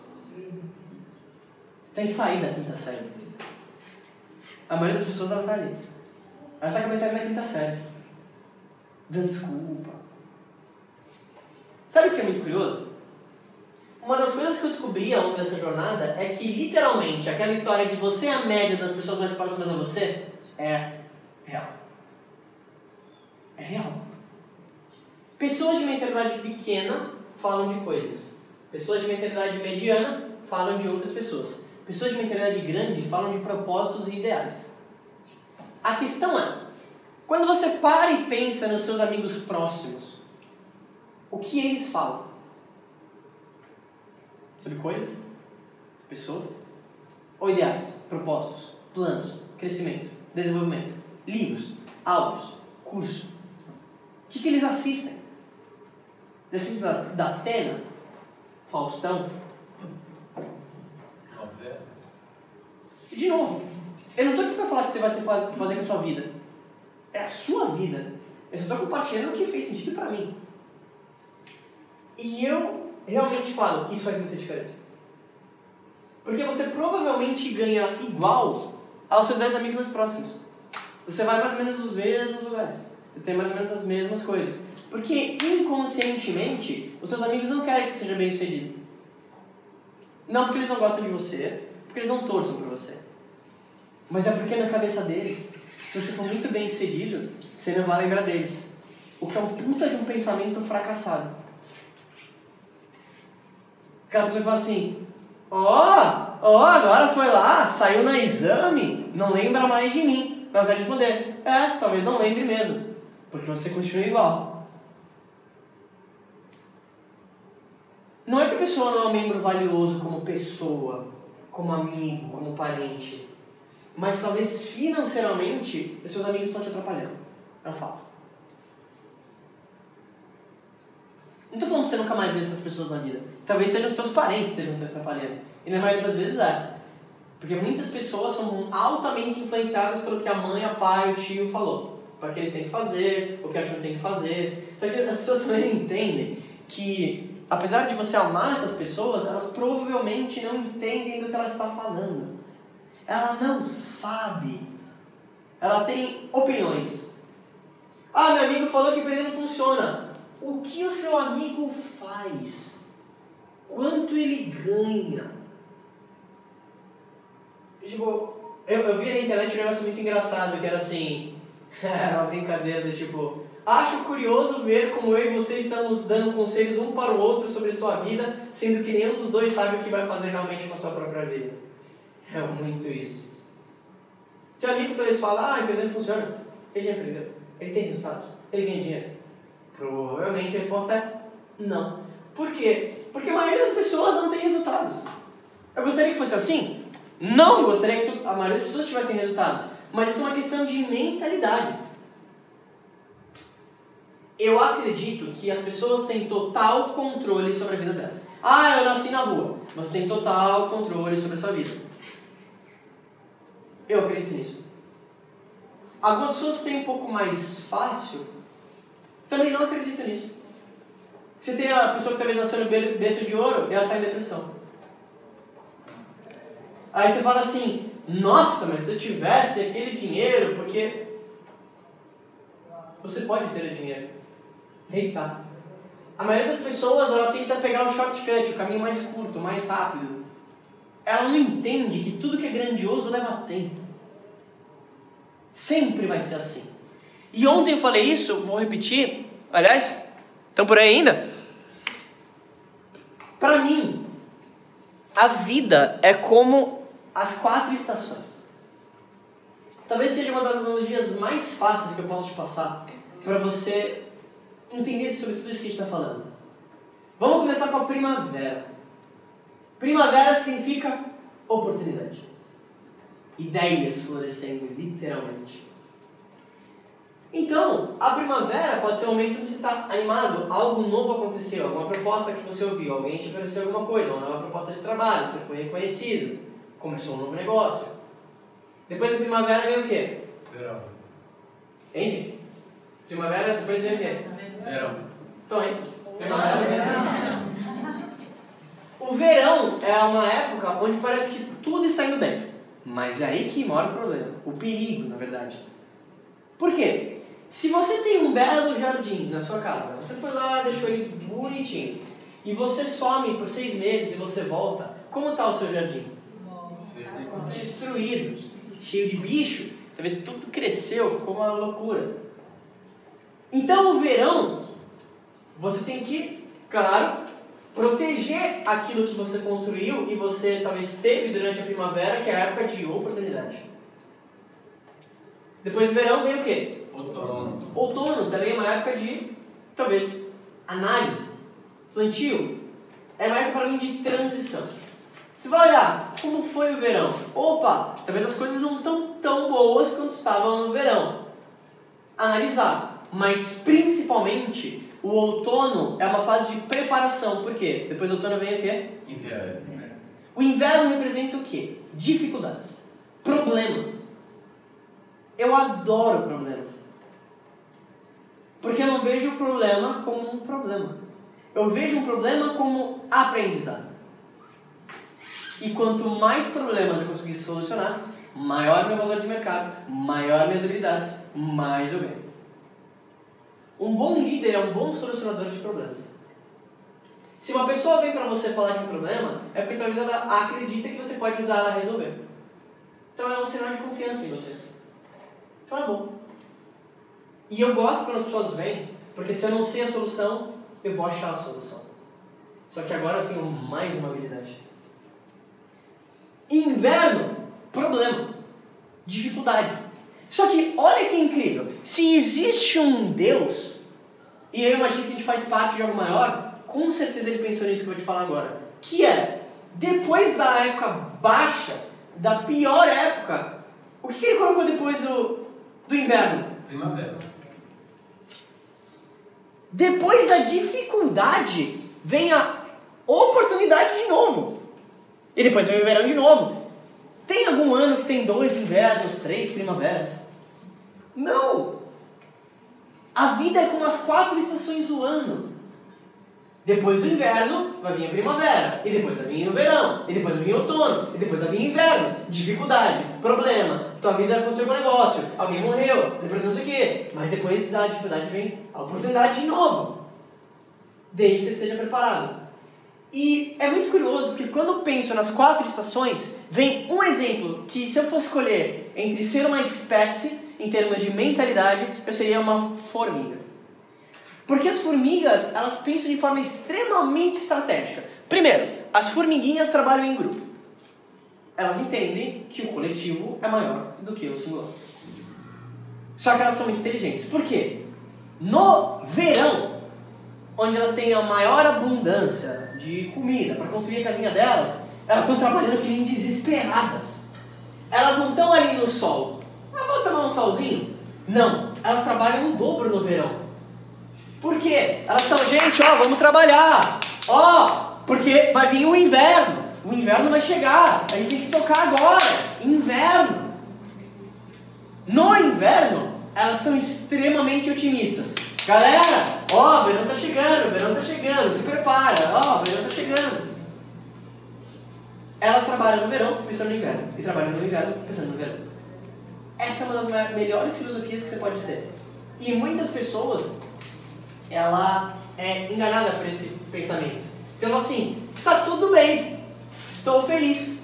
Você tem que sair da quinta série. A maioria das pessoas está ali. Ela está com a mentalidade da quinta série. Dando desculpa. Sabe o que é muito curioso? Uma das coisas que eu descobri ao longo dessa jornada é que, literalmente, aquela história de você é a média das pessoas mais próximas a você é real. É real. Pessoas de mentalidade pequena falam de coisas. Pessoas de mentalidade mediana falam de outras pessoas. Pessoas de mentalidade grande falam de propósitos e ideais. A questão é, quando você para e pensa nos seus amigos próximos, o que eles falam? Sobre coisas? Pessoas? Ou ideais? Propósitos? Planos? Crescimento? Desenvolvimento? Livros? Áudios? Curso? O que, que eles assistem? Eles da, da Atena? Faustão? E de novo, eu não estou aqui para falar que você vai ter que fazer com a sua vida. É a sua vida. Eu só estou compartilhando o que fez sentido para mim. E eu realmente falo que isso faz muita diferença. Porque você provavelmente ganha igual aos seus 10 amigos mais próximos. Você vai mais ou menos nos mesmos lugares. Você tem mais ou menos as mesmas coisas. Porque inconscientemente, os seus amigos não querem que você seja bem sucedido. Não porque eles não gostam de você, porque eles não torçam por você. Mas é porque na cabeça deles, se você for muito bem sucedido, você não vai lembrar deles. O que é um puta de um pensamento fracassado. Aquela pessoa fala assim, ó, oh, ó, oh, agora foi lá, saiu na exame, não lembra mais de mim. Mas vai responder, é, talvez não lembre mesmo, porque você continua igual. Não é que a pessoa não é um membro valioso como pessoa, como amigo, como parente, mas talvez financeiramente os seus amigos estão te atrapalhando. É um fato. Não estou falando que você nunca mais vê essas pessoas na vida. Talvez sejam teus parentes que estejam te atrapalhando. E na maioria das vezes é. Porque muitas pessoas são altamente influenciadas pelo que a mãe, a pai, o tio falou. Para que eles têm que fazer, o que acham que tem que fazer. Só que as pessoas também entendem que, apesar de você amar essas pessoas, elas provavelmente não entendem do que ela está falando. Ela não sabe. Ela tem opiniões. Ah, meu amigo falou que empresa não funciona. O que o seu amigo faz? Quanto ele ganha? Tipo, eu, eu vi na internet um negócio muito engraçado que era assim. uma brincadeira do tipo. Acho curioso ver como eu e você estamos dando conselhos um para o outro sobre sua vida, sendo que nenhum dos dois sabe o que vai fazer realmente com a sua própria vida. É muito isso. Amigo toda vez fala, ah, empreender funciona. Ele já empreendeu. Ele tem resultados. Ele ganha dinheiro. Provavelmente a resposta é não. Por quê? Porque a maioria das pessoas não tem resultados. Eu gostaria que fosse assim? Não gostaria que a maioria das pessoas tivessem resultados. Mas isso é uma questão de mentalidade. Eu acredito que as pessoas têm total controle sobre a vida delas. Ah, eu nasci na rua. Você tem total controle sobre a sua vida. Eu acredito nisso. Algumas pessoas têm um pouco mais fácil. Também não acredito nisso. Você tem a pessoa que talvez nasceu no berço de ouro e ela está em depressão. Aí você fala assim, nossa, mas se eu tivesse aquele dinheiro, porque você pode ter o dinheiro. Eita. A maioria das pessoas ela tenta pegar o shortcut, o caminho mais curto, mais rápido. Ela não entende que tudo que é grandioso leva tempo. Sempre vai ser assim. E ontem eu falei isso, vou repetir. Aliás, estão por aí ainda? Para mim, a vida é como as quatro estações. Talvez seja uma das analogias mais fáceis que eu posso te passar para você entender sobre tudo isso que a gente está falando. Vamos começar com a primavera. Primavera significa oportunidade. Ideias florescendo, literalmente. Então, a primavera pode ser um momento onde você está animado, algo novo aconteceu, alguma proposta que você ouviu, alguém te ofereceu alguma coisa, uma nova proposta de trabalho, você foi reconhecido, começou um novo negócio. Depois da primavera vem o quê?
Verão.
Entende? Primavera, depois vem o quê?
Verão.
Estão aí? Primavera, verão. O verão é uma época onde parece que tudo está indo bem. Mas é aí que mora o problema. O perigo, na verdade. Por quê? Se você tem um belo jardim na sua casa, você foi lá, deixou ele bonitinho, e você some por seis meses e você volta, como está o seu jardim? Destruído, cheio de bicho, talvez tudo cresceu, ficou uma loucura. Então o verão, você tem que, claro, proteger aquilo que você construiu e você talvez teve durante a primavera, que é a época de oportunidade. Depois do verão vem o quê?
Outono.
Outono também é uma época de, talvez, análise, plantio. É uma época para mim de transição. Você vai olhar como foi o verão. Opa, talvez as coisas não estão tão boas quanto estavam no verão. Analisar. Mas principalmente o outono é uma fase de preparação. Por quê? Depois do outono vem o quê?
Inverno.
O inverno representa o quê? Dificuldades, problemas. Eu adoro problemas. Porque eu não vejo o problema como um problema. Eu vejo um problema como aprendizado. E quanto mais problemas eu conseguir solucionar, maior meu valor de mercado, maior minhas habilidades, mais eu ganho. Um bom líder é um bom solucionador de problemas. Se uma pessoa vem para você falar de um problema, é porque talvez ela acredita que você pode ajudar ela a resolver. Então é um sinal de confiança em você. Então é bom. E eu gosto quando as pessoas vêm, porque se eu não sei a solução, eu vou achar a solução. Só que agora eu tenho mais uma habilidade. Inverno, problema, dificuldade. Só que olha que incrível. Se existe um Deus, e eu imagino que a gente faz parte de algo maior, com certeza ele pensou nisso que eu vou te falar agora. Que é, depois da época baixa, da pior época, o que ele colocou depois do, do inverno?
Primavera.
Depois da dificuldade, vem a oportunidade de novo. E depois vem o verão de novo. Tem algum ano que tem dois invernos, três primaveras? Não! A vida é como as quatro estações do ano. Depois do inverno vai vir a primavera, e depois vai vir o verão, e depois vai vir o outono, e depois vai vir o inverno. Dificuldade, problema, tua vida aconteceu com um negócio, alguém morreu, você perdeu não sei o quê. Mas depois da dificuldade vem a oportunidade de novo. Desde que você esteja preparado. E é muito curioso porque quando eu penso nas quatro estações, vem um exemplo que se eu fosse escolher entre ser uma espécie em termos de mentalidade, eu seria uma formiga. Porque as formigas, elas pensam de forma extremamente estratégica. Primeiro, as formiguinhas trabalham em grupo. Elas entendem que o coletivo é maior do que o singular. Só que elas são inteligentes. Por quê? No verão, onde elas têm a maior abundância de comida para construir a casinha delas, elas estão trabalhando que nem desesperadas. Elas não estão ali no sol. Ah, vou tomar um solzinho? Não, elas trabalham o dobro no verão. Por quê? Elas estão, gente, ó, vamos trabalhar. Ó, porque vai vir o inverno. O inverno vai chegar. A gente tem que se tocar agora. Inverno. No inverno, elas são extremamente otimistas. Galera, ó, o verão tá chegando, o verão tá chegando, se prepara, ó, o verão tá chegando. Elas trabalham no verão pensando no inverno, e trabalham no inverno pensando no verão. Essa é uma das melhores filosofias que você pode ter. E muitas pessoas, ela é enganada por esse pensamento. Pelo assim, está tudo bem, estou feliz.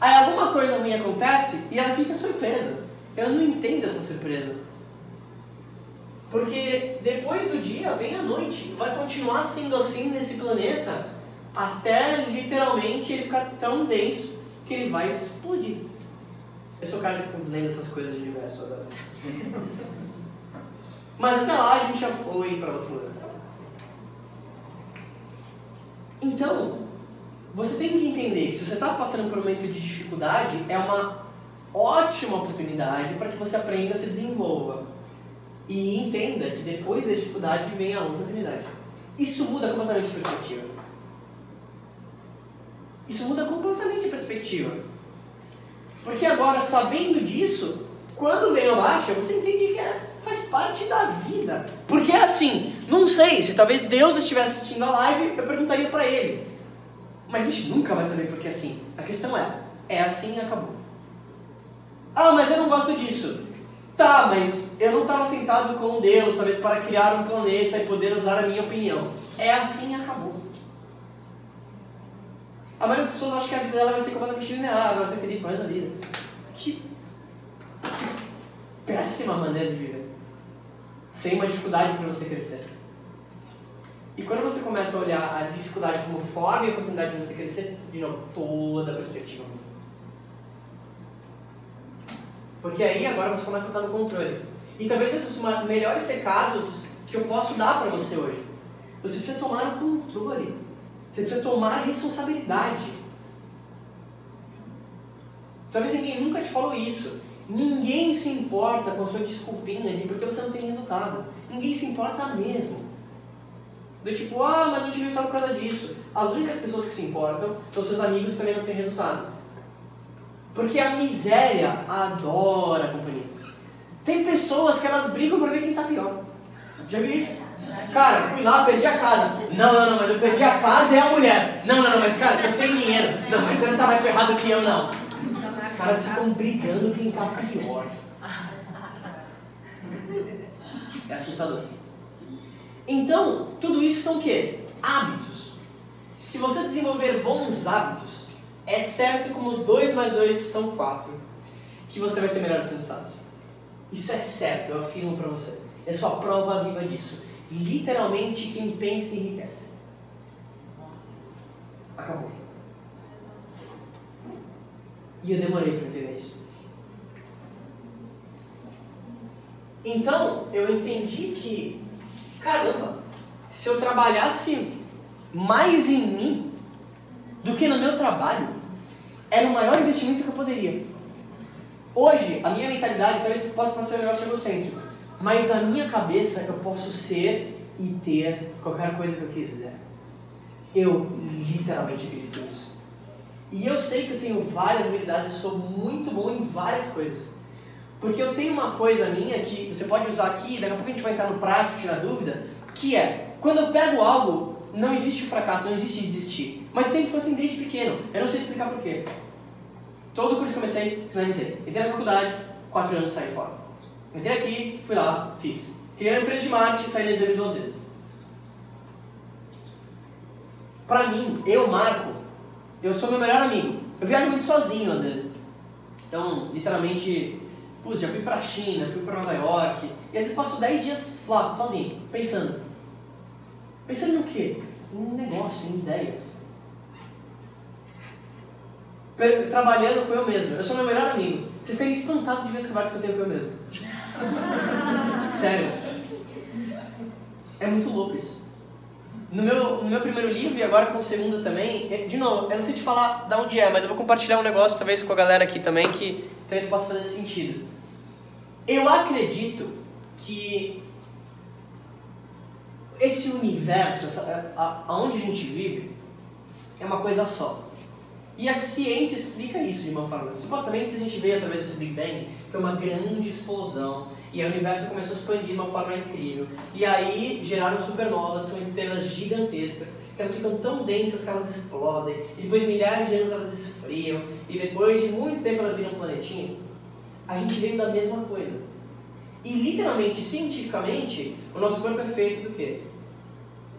Aí alguma coisa ruim acontece e ela fica surpresa. Eu não entendo essa surpresa. Porque depois do dia vem a noite. Vai continuar sendo assim nesse planeta até literalmente ele ficar tão denso que ele vai explodir. Eu sou o cara que fica lendo essas coisas de universo agora. Mas até lá a gente já foi para outro lugar. Então, você tem que entender que se você está passando por um momento de dificuldade, é uma ótima oportunidade para que você aprenda se desenvolva. E entenda que depois da dificuldade vem a oportunidade. Isso muda completamente a perspectiva. Isso muda completamente a perspectiva. Porque agora, sabendo disso, quando vem a baixa, você entende que é, faz parte da vida. Porque é assim, não sei, se talvez Deus estivesse assistindo a live, eu perguntaria para ele. Mas a gente nunca vai saber porque é assim. A questão é, é assim e acabou. Ah, mas eu não gosto disso. Tá, mas eu não estava sentado com Deus, talvez para criar um planeta e poder usar a minha opinião. É assim e acabou. A maioria das pessoas acha que a vida dela vai ser completamente linear, vai ser feliz mais na vida. Que, que péssima maneira de viver. Sem uma dificuldade para você crescer. E quando você começa a olhar a dificuldade como forma e oportunidade de você crescer, de novo, toda a perspectiva muda. Porque aí agora você começa a estar no controle. E talvez esses são os melhores recados que eu posso dar para você hoje. Você precisa tomar o controle. Você precisa tomar a responsabilidade. Talvez ninguém nunca te falou isso. Ninguém se importa com a sua desculpinha de porque você não tem resultado. Ninguém se importa mesmo. Do tipo, ah, mas não tive resultado por causa disso. As únicas pessoas que se importam são seus amigos que também não têm resultado. Porque a miséria adora a companhia. Tem pessoas que elas brigam para ver quem está pior. Já viu isso? Cara, fui lá, perdi a casa. Não, não, não, mas eu perdi a casa e a mulher. Não, não, não, mas cara, tô sem dinheiro. Não, mas você não tá mais ferrado que eu, não. Os caras ficam brigando quem tá pior. É assustador. Então, tudo isso são o quê? Hábitos. Se você desenvolver bons hábitos, é certo como 2 mais 2 são 4, que você vai ter melhores resultados. Isso é certo, eu afirmo para você. É só prova viva disso. Literalmente, quem pensa enriquece. Acabou. E eu demorei para entender isso. Então, eu entendi que, caramba, se eu trabalhasse mais em mim do que no meu trabalho, era o maior investimento que eu poderia. Hoje, a minha mentalidade talvez possa parecer um negócio egocêntrico, mas na minha cabeça eu posso ser e ter qualquer coisa que eu quiser. Eu literalmente acredito nisso. E eu sei que eu tenho várias habilidades, sou muito bom em várias coisas. Porque eu tenho uma coisa minha que você pode usar aqui, daqui a pouco a gente vai entrar no prático, tirar dúvida, que é, quando eu pego algo, não existe o fracasso, não existe desistir. Mas sempre foi assim desde pequeno. Eu não sei explicar por quê. Todo curso que comecei, finalizei. Entrei na faculdade, quatro anos saí fora. Entrei aqui, fui lá, fiz. Criei uma empresa de marketing, saí no exame duas vezes. Pra mim, eu, Marco, eu sou meu melhor amigo. Eu viajo muito sozinho às vezes. Então, literalmente, putz, já fui pra China, fui pra Nova York. E às vezes passo 10 dias lá, sozinho, pensando. Pensando no quê? Em negócio, em ideias. Trabalhando com eu mesmo. Eu sou meu melhor amigo. Você fica espantado de ver as conversas que eu tenho com eu mesmo. Sério. É muito louco isso. No meu, no meu primeiro livro e agora com o segundo também, é, de novo, eu não sei te falar de onde é, mas eu vou compartilhar um negócio talvez com a galera aqui também que talvez possa fazer sentido. Eu acredito que esse universo, aonde a gente vive, é uma coisa só. E a ciência explica isso de uma forma. Supostamente, a gente veio através desse Big Bang, foi uma grande explosão. E o universo começou a expandir de uma forma incrível. E aí geraram supernovas, são estrelas gigantescas, que elas ficam tão densas que elas explodem. E depois de milhares de anos elas esfriam. E depois de muito tempo elas viram um planetinho. A gente veio da mesma coisa. E literalmente, cientificamente, o nosso corpo é feito do quê?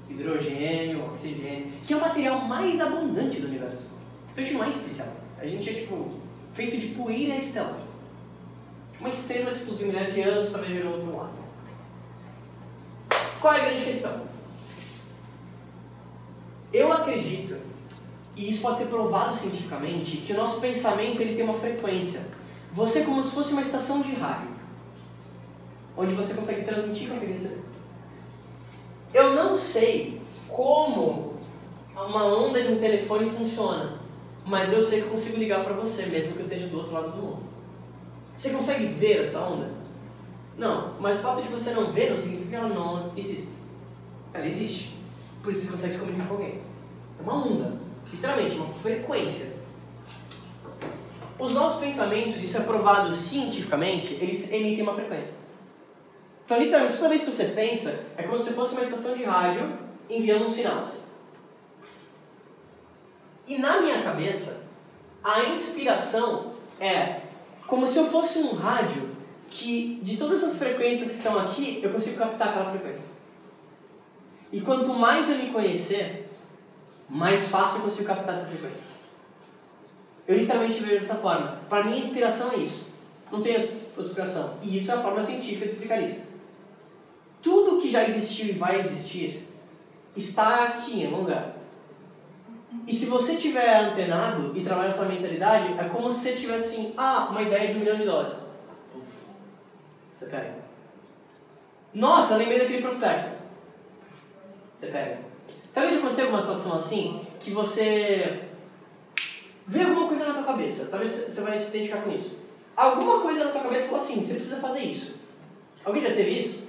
Hidrogênio, oxigênio, que é o material mais abundante do universo. Então a gente não é especial. A gente é tipo feito de poeira estelar. Uma estrela que explodiu milhares de anos, talvez gerou outro lado. Qual é a grande questão? Eu acredito, e isso pode ser provado cientificamente, que o nosso pensamento ele tem uma frequência. Você é como se fosse uma estação de rádio, onde você consegue transmitir, consegue receber. Eu não sei como uma onda de um telefone funciona, mas eu sei que eu consigo ligar para você, mesmo que eu esteja do outro lado do mundo. Você consegue ver essa onda? Não, mas o fato de você não ver não significa que ela não existe. Ela existe. Por isso você consegue se comunicar com alguém. É uma onda, literalmente, uma frequência. Os nossos pensamentos, isso é provado cientificamente, eles emitem uma frequência. Então, literalmente, toda vez que você pensa, é como se fosse uma estação de rádio enviando um sinal. Assim. E na minha cabeça, a inspiração é como se eu fosse um rádio que, de todas as frequências que estão aqui, eu consigo captar aquela frequência. E quanto mais eu me conhecer, mais fácil eu consigo captar essa frequência. Eu literalmente vejo dessa forma. Para mim, a inspiração é isso. Não tem explicação. E isso é a forma científica de explicar isso. Tudo que já existiu e vai existir está aqui em um lugar. E se você tiver antenado e trabalhar essa mentalidade, é como se você tivesse assim, ah, uma ideia de um milhão de dólares. Você pega. Nossa, lembrei daquele prospecto. Você pega. Talvez aconteça alguma situação assim, que você vê alguma coisa na tua cabeça. Talvez você vai se identificar com isso. Alguma coisa na tua cabeça falou assim, você precisa fazer isso. Alguém já teve isso?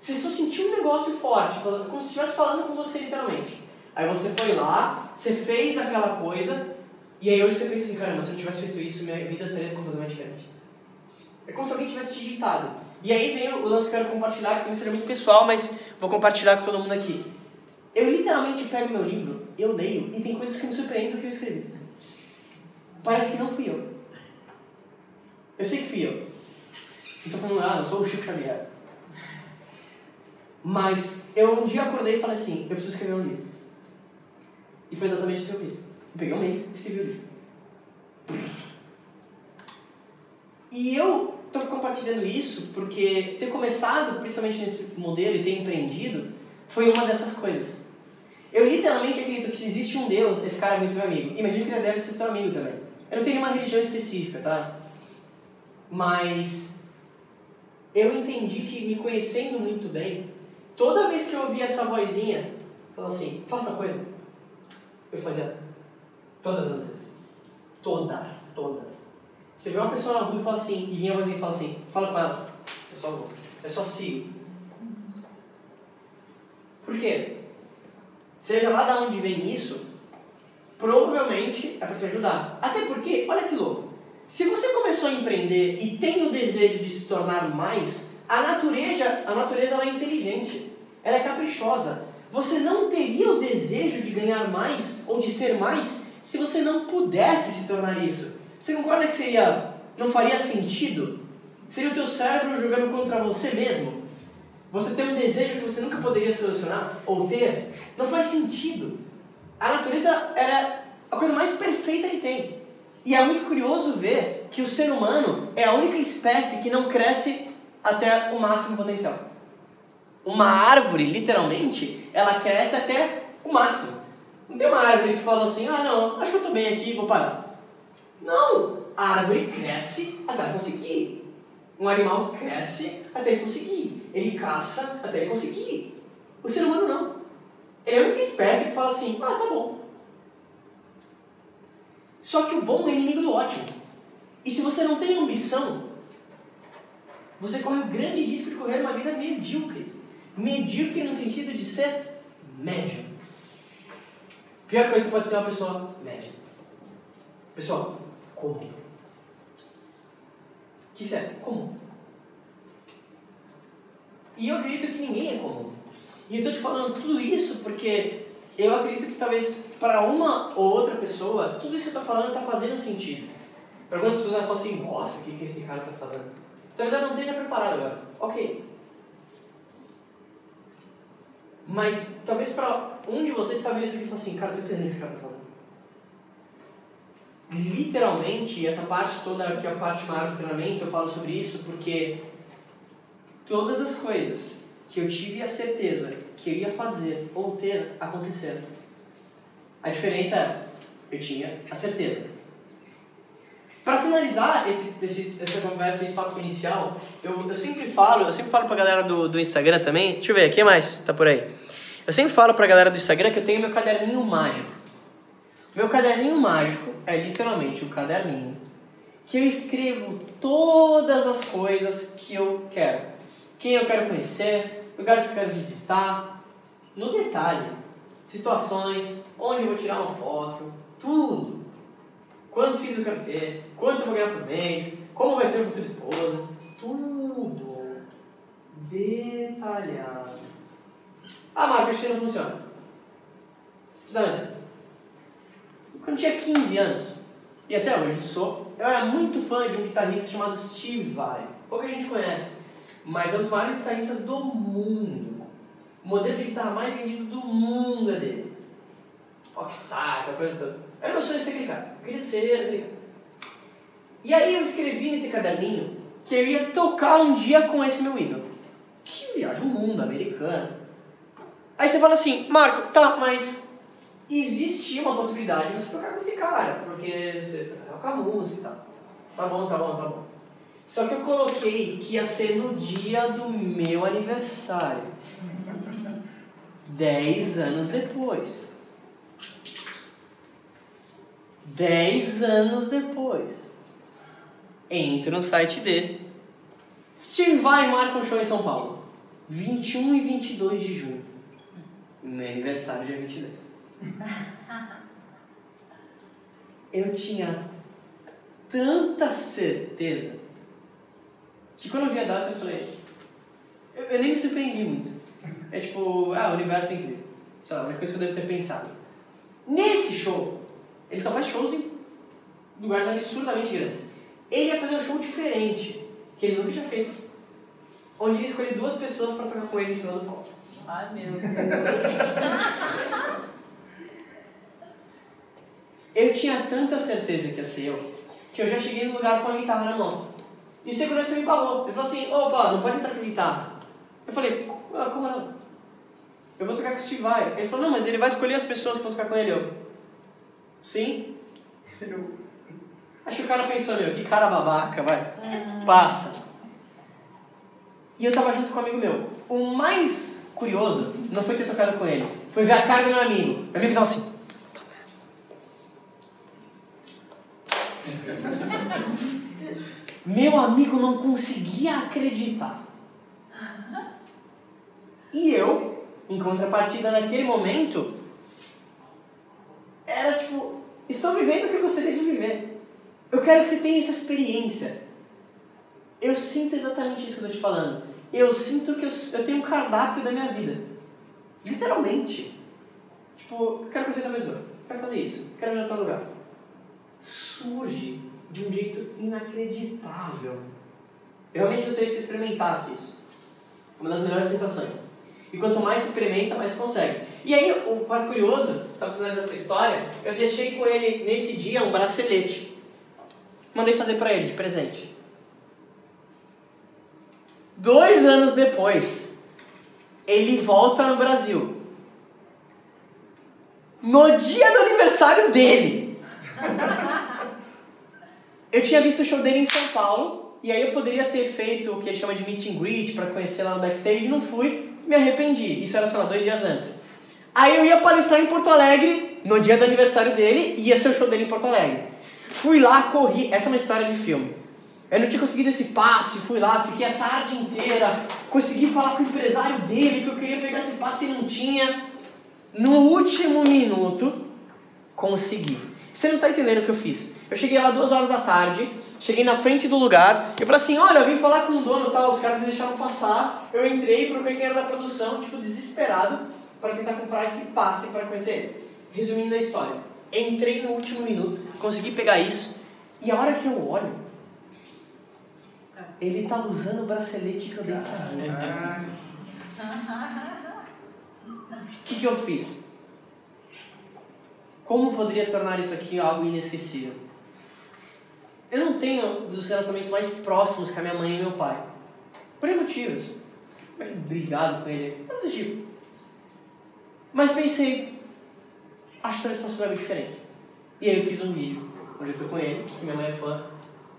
Você só sentiu um negócio forte, como se estivesse falando com você literalmente. Aí você foi lá, você fez aquela coisa, e aí hoje você pensa assim, caramba, se eu tivesse feito isso, minha vida teria completamente diferente. É como se alguém tivesse te digitado. E aí vem o lance que eu quero compartilhar, que também seria muito pessoal, mas vou compartilhar com todo mundo aqui. Eu literalmente pego meu livro, eu leio, e tem coisas que me surpreendem do que eu escrevi. Parece que não fui eu. Eu sei que fui eu. Não tô falando, ah, eu sou o Chico Xavier. Mas eu um dia acordei e falei assim, eu preciso escrever um livro. E foi exatamente isso que eu fiz. Eu peguei um mês e escrevi o livro. E eu estou compartilhando isso porque ter começado, principalmente nesse modelo, e ter empreendido, foi uma dessas coisas. Eu literalmente acredito que se existe um Deus, esse cara é muito meu amigo. Imagino que ele deve ser seu amigo também. Eu não tenho uma religião específica, tá? Mas eu entendi que me conhecendo muito bem, toda vez que eu ouvia essa vozinha, falando assim, faça uma coisa, eu fazia todas as vezes. Todas, todas. Você vê uma pessoa na rua e fala assim, e vinha a vozinha e fala assim, fala com ela, é só vou, só sigo. Por quê? Seja lá de onde vem isso, provavelmente é para te ajudar. Até porque, olha que louco, se você começou a empreender e tem o desejo de se tornar mais, a natureza, a natureza ela é inteligente, ela é caprichosa. Você não teria o desejo de ganhar mais ou de ser mais se você não pudesse se tornar isso. Você concorda que seria, não faria sentido? Seria o teu cérebro jogando contra você mesmo? Você tem um desejo que você nunca poderia solucionar ou ter? Não faz sentido. A natureza é a coisa mais perfeita que tem. E é muito curioso ver que o ser humano é a única espécie que não cresce até o máximo potencial. Uma árvore, literalmente, ela cresce até o máximo. Não tem uma árvore que fala assim, ah não, acho que eu estou bem aqui, vou parar. Não! A árvore cresce até conseguir. Um animal cresce até conseguir. Ele caça até conseguir. O ser humano não. Ele é a única espécie que fala assim, ah, tá bom. Só que o bom é inimigo do ótimo. E se você não tem ambição, você corre o grande risco de correr uma vida medíocre. Medíocre no sentido de ser médio. Pior coisa que pode ser uma pessoa média. Pessoal, comum. O que isso é? Comum. E eu acredito que ninguém é comum. E eu estou te falando tudo isso porque eu acredito que talvez para uma ou outra pessoa, tudo isso que eu estou falando está fazendo sentido. Para algumas pessoas ela fala assim, nossa, o que, que esse cara está falando? Talvez ela não esteja preparada agora. Ok. Mas talvez para um de vocês está vendo isso aqui e fala assim, cara, eu estou entendendo o que esse cara está falando. Literalmente, essa parte toda, que é a parte maior do treinamento, eu falo sobre isso porque todas as coisas que eu tive a certeza que eu ia fazer ou ter acontecendo. A diferença é, eu tinha a certeza. Para finalizar esse, esse, essa conversa, esse papo inicial, eu, eu sempre falo, eu sempre falo pra galera do, do Instagram também, deixa eu ver, quem mais tá por aí? Eu sempre falo pra galera do Instagram que eu tenho meu caderninho mágico. Meu caderninho mágico é literalmente um caderninho que eu escrevo todas as coisas que eu quero. Quem eu quero conhecer, lugares que eu quero visitar, no detalhe, situações, onde eu vou tirar uma foto, tudo. Quantos filhos eu quero ter, quanto eu vou ganhar por mês, como vai ser a futura esposa, tudo detalhado. Ah, isso não funciona. Eu dar um exemplo. Quando eu tinha 15 anos, e até hoje sou, eu era muito fã de um guitarrista chamado Steve Vai. Pouca gente conhece, mas é um dos maiores guitarristas do mundo. O modelo de guitarra mais vendido do mundo é dele. Rockstar, aquela coisa toda. Era meu sonho ser aquele cara. Eu queria ser aquele. E aí eu escrevi nesse caderninho que eu ia tocar um dia com esse meu ídolo. Que viaja o mundo, americano. Aí você fala assim, Marco, tá, mas existia uma possibilidade de você tocar com esse cara, porque você toca música e tal. Tá bom, tá bom, tá bom. Só que eu coloquei que ia ser no dia do meu aniversário. Dez anos depois. Dez anos depois. Entro no site dele. Steve vai marca um show em São Paulo. 21 e 22 de junho. Meu aniversário dia 22. Eu tinha tanta certeza que quando eu vi a data eu falei, eu, eu nem me surpreendi muito. É tipo, ah, o universo é incrível. Sei lá, uma coisa que eu devo ter pensado. Nesse show, ele só faz shows em lugares absurdamente grandes. Ele ia fazer um show diferente, que ele nunca tinha feito. Onde ele escolheu duas pessoas para tocar com ele em cima do palco.
Ai, meu Deus.
Eu tinha tanta certeza que ia ser eu, que eu já cheguei no lugar com a guitarra na mão. E o segurança me barrou. Ele falou assim, opa, não pode entrar com guitarra. Eu falei, "Ah, como não? Eu vou tocar com o Steve Vai. Ele falou, não, mas ele vai escolher as pessoas que vão tocar com ele. Eu, sim? Eu... Acho que o cara pensou, meu, que cara babaca, vai. Passa. E eu tava junto com um amigo meu. O mais curioso não foi ter tocado com ele, foi ver a cara do meu amigo. Meu amigo tava assim. Meu amigo não conseguia acreditar. E eu, em contrapartida naquele momento, era tipo, estou vivendo o que eu gostaria de viver. Eu quero que você tenha essa experiência. Eu sinto exatamente isso que eu estou te falando. Eu sinto que eu, eu tenho um cardápio da minha vida. Literalmente. Tipo, quero conhecer tal pessoa, quero fazer isso, quero ir a tal lugar. Surge de um jeito inacreditável. Eu realmente gostaria que você experimentasse isso. Uma das melhores sensações. E quanto mais você experimenta, mais você consegue. E aí, um fato curioso, sabe precisando dessa história? Eu deixei com ele nesse dia um bracelete. Mandei fazer pra ele de presente. Dois anos depois, ele volta no Brasil. No dia do aniversário dele. Eu tinha visto o show dele em São Paulo, e aí eu poderia ter feito o que chama de meet and greet para conhecer lá no backstage, não fui, me arrependi. Isso era, sei lá, dois dias antes. Aí eu ia palestrar em Porto Alegre, no dia do aniversário dele, e ia ser o show dele em Porto Alegre. Fui lá, corri, essa é uma história de filme. Eu não tinha conseguido esse passe, fui lá, fiquei a tarde inteira, consegui falar com o empresário dele que eu queria pegar esse passe e não tinha. No último minuto, consegui. Você não está entendendo o que eu fiz? Eu cheguei lá duas horas da tarde, cheguei na frente do lugar, eu falei assim, olha, eu vim falar com o dono tal, os caras me deixaram passar, eu entrei, procurei quem era da produção, tipo, desesperado, para tentar comprar esse passe para conhecer ele. Resumindo a história, entrei no último minuto, consegui pegar isso, e a hora que eu olho, ele tá usando o bracelete que eu dei pra ele. O que, que eu fiz? Como poderia tornar isso aqui algo inesquecível? Eu não tenho dos relacionamentos mais próximos que a minha mãe e meu pai. Por motivos. Como é que brigado com ele? Nada do tipo. Mas pensei, acho que talvez possa ser algo diferente. E aí eu fiz um vídeo onde eu tô com ele, que minha mãe é fã.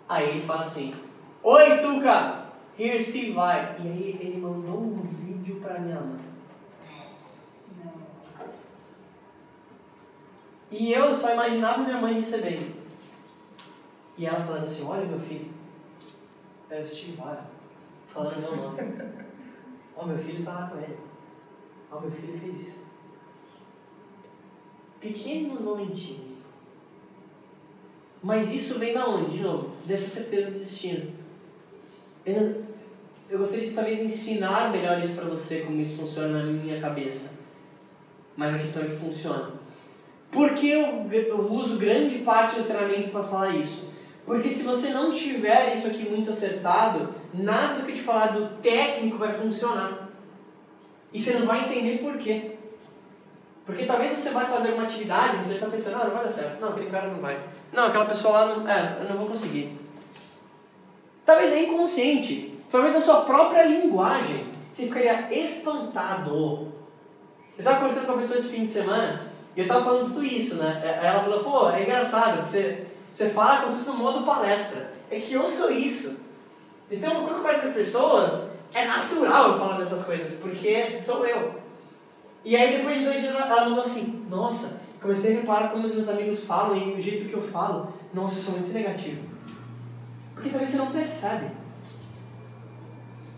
Aí ele fala assim, Oi Tuca, here's Steve Vai. E aí ele mandou um vídeo pra minha mãe. E eu só imaginava minha mãe recebendo. E ela falando assim, olha meu filho, é o Steve Vai, falando meu nome. Ó, meu filho tá lá com ele. Ó, meu filho fez isso. Pequenos momentinhos. Mas isso vem da onde? De novo, dessa certeza do destino. Eu, eu gostaria de talvez ensinar melhor isso para você, como isso funciona na minha cabeça. Mas a questão é que funciona. Por que eu, eu uso grande parte do treinamento para falar isso? Porque se você não tiver isso aqui muito acertado, nada do que te falar do técnico vai funcionar. E você não vai entender por quê. Porque talvez você vai fazer uma atividade, você está pensando, ah, não vai dar certo. Não, aquele cara não vai. Não, aquela pessoa lá não. É, eu não vou conseguir. Talvez é inconsciente. Talvez na sua própria linguagem. Você ficaria espantado. Eu estava conversando com uma pessoa esse fim de semana e eu estava falando tudo isso, né? Ela falou, pô, é engraçado, porque você, você fala como se fosse no modo palestra. É que eu sou isso. Então, quando eu converso com as pessoas, é natural eu falar dessas coisas, porque sou eu. E aí, depois de dois dias, ela falou assim: Nossa, comecei a reparar como os meus amigos falam e o jeito que eu falo. Nossa, eu sou muito negativo. Porque talvez você não percebe.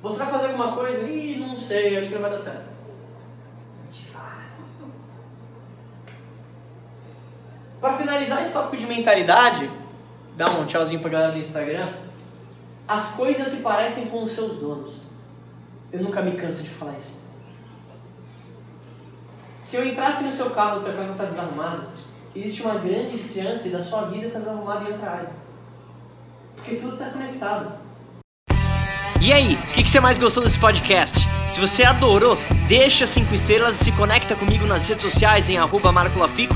Você vai fazer alguma coisa? Ih, não sei, acho que não vai dar certo. Desastre. Para finalizar esse tópico de mentalidade, dá um tchauzinho pra galera do Instagram.
As coisas se parecem com os seus donos. Eu nunca me canso de falar isso. Se eu entrasse no seu carro e o teu carro está desarrumado, existe uma grande chance da sua vida estar desarrumada em outra área. Porque tudo está conectado.
E aí, o que, que você mais gostou desse podcast? Se você adorou, deixa 5 estrelas e se conecta comigo nas redes sociais em arroba Marco Lafico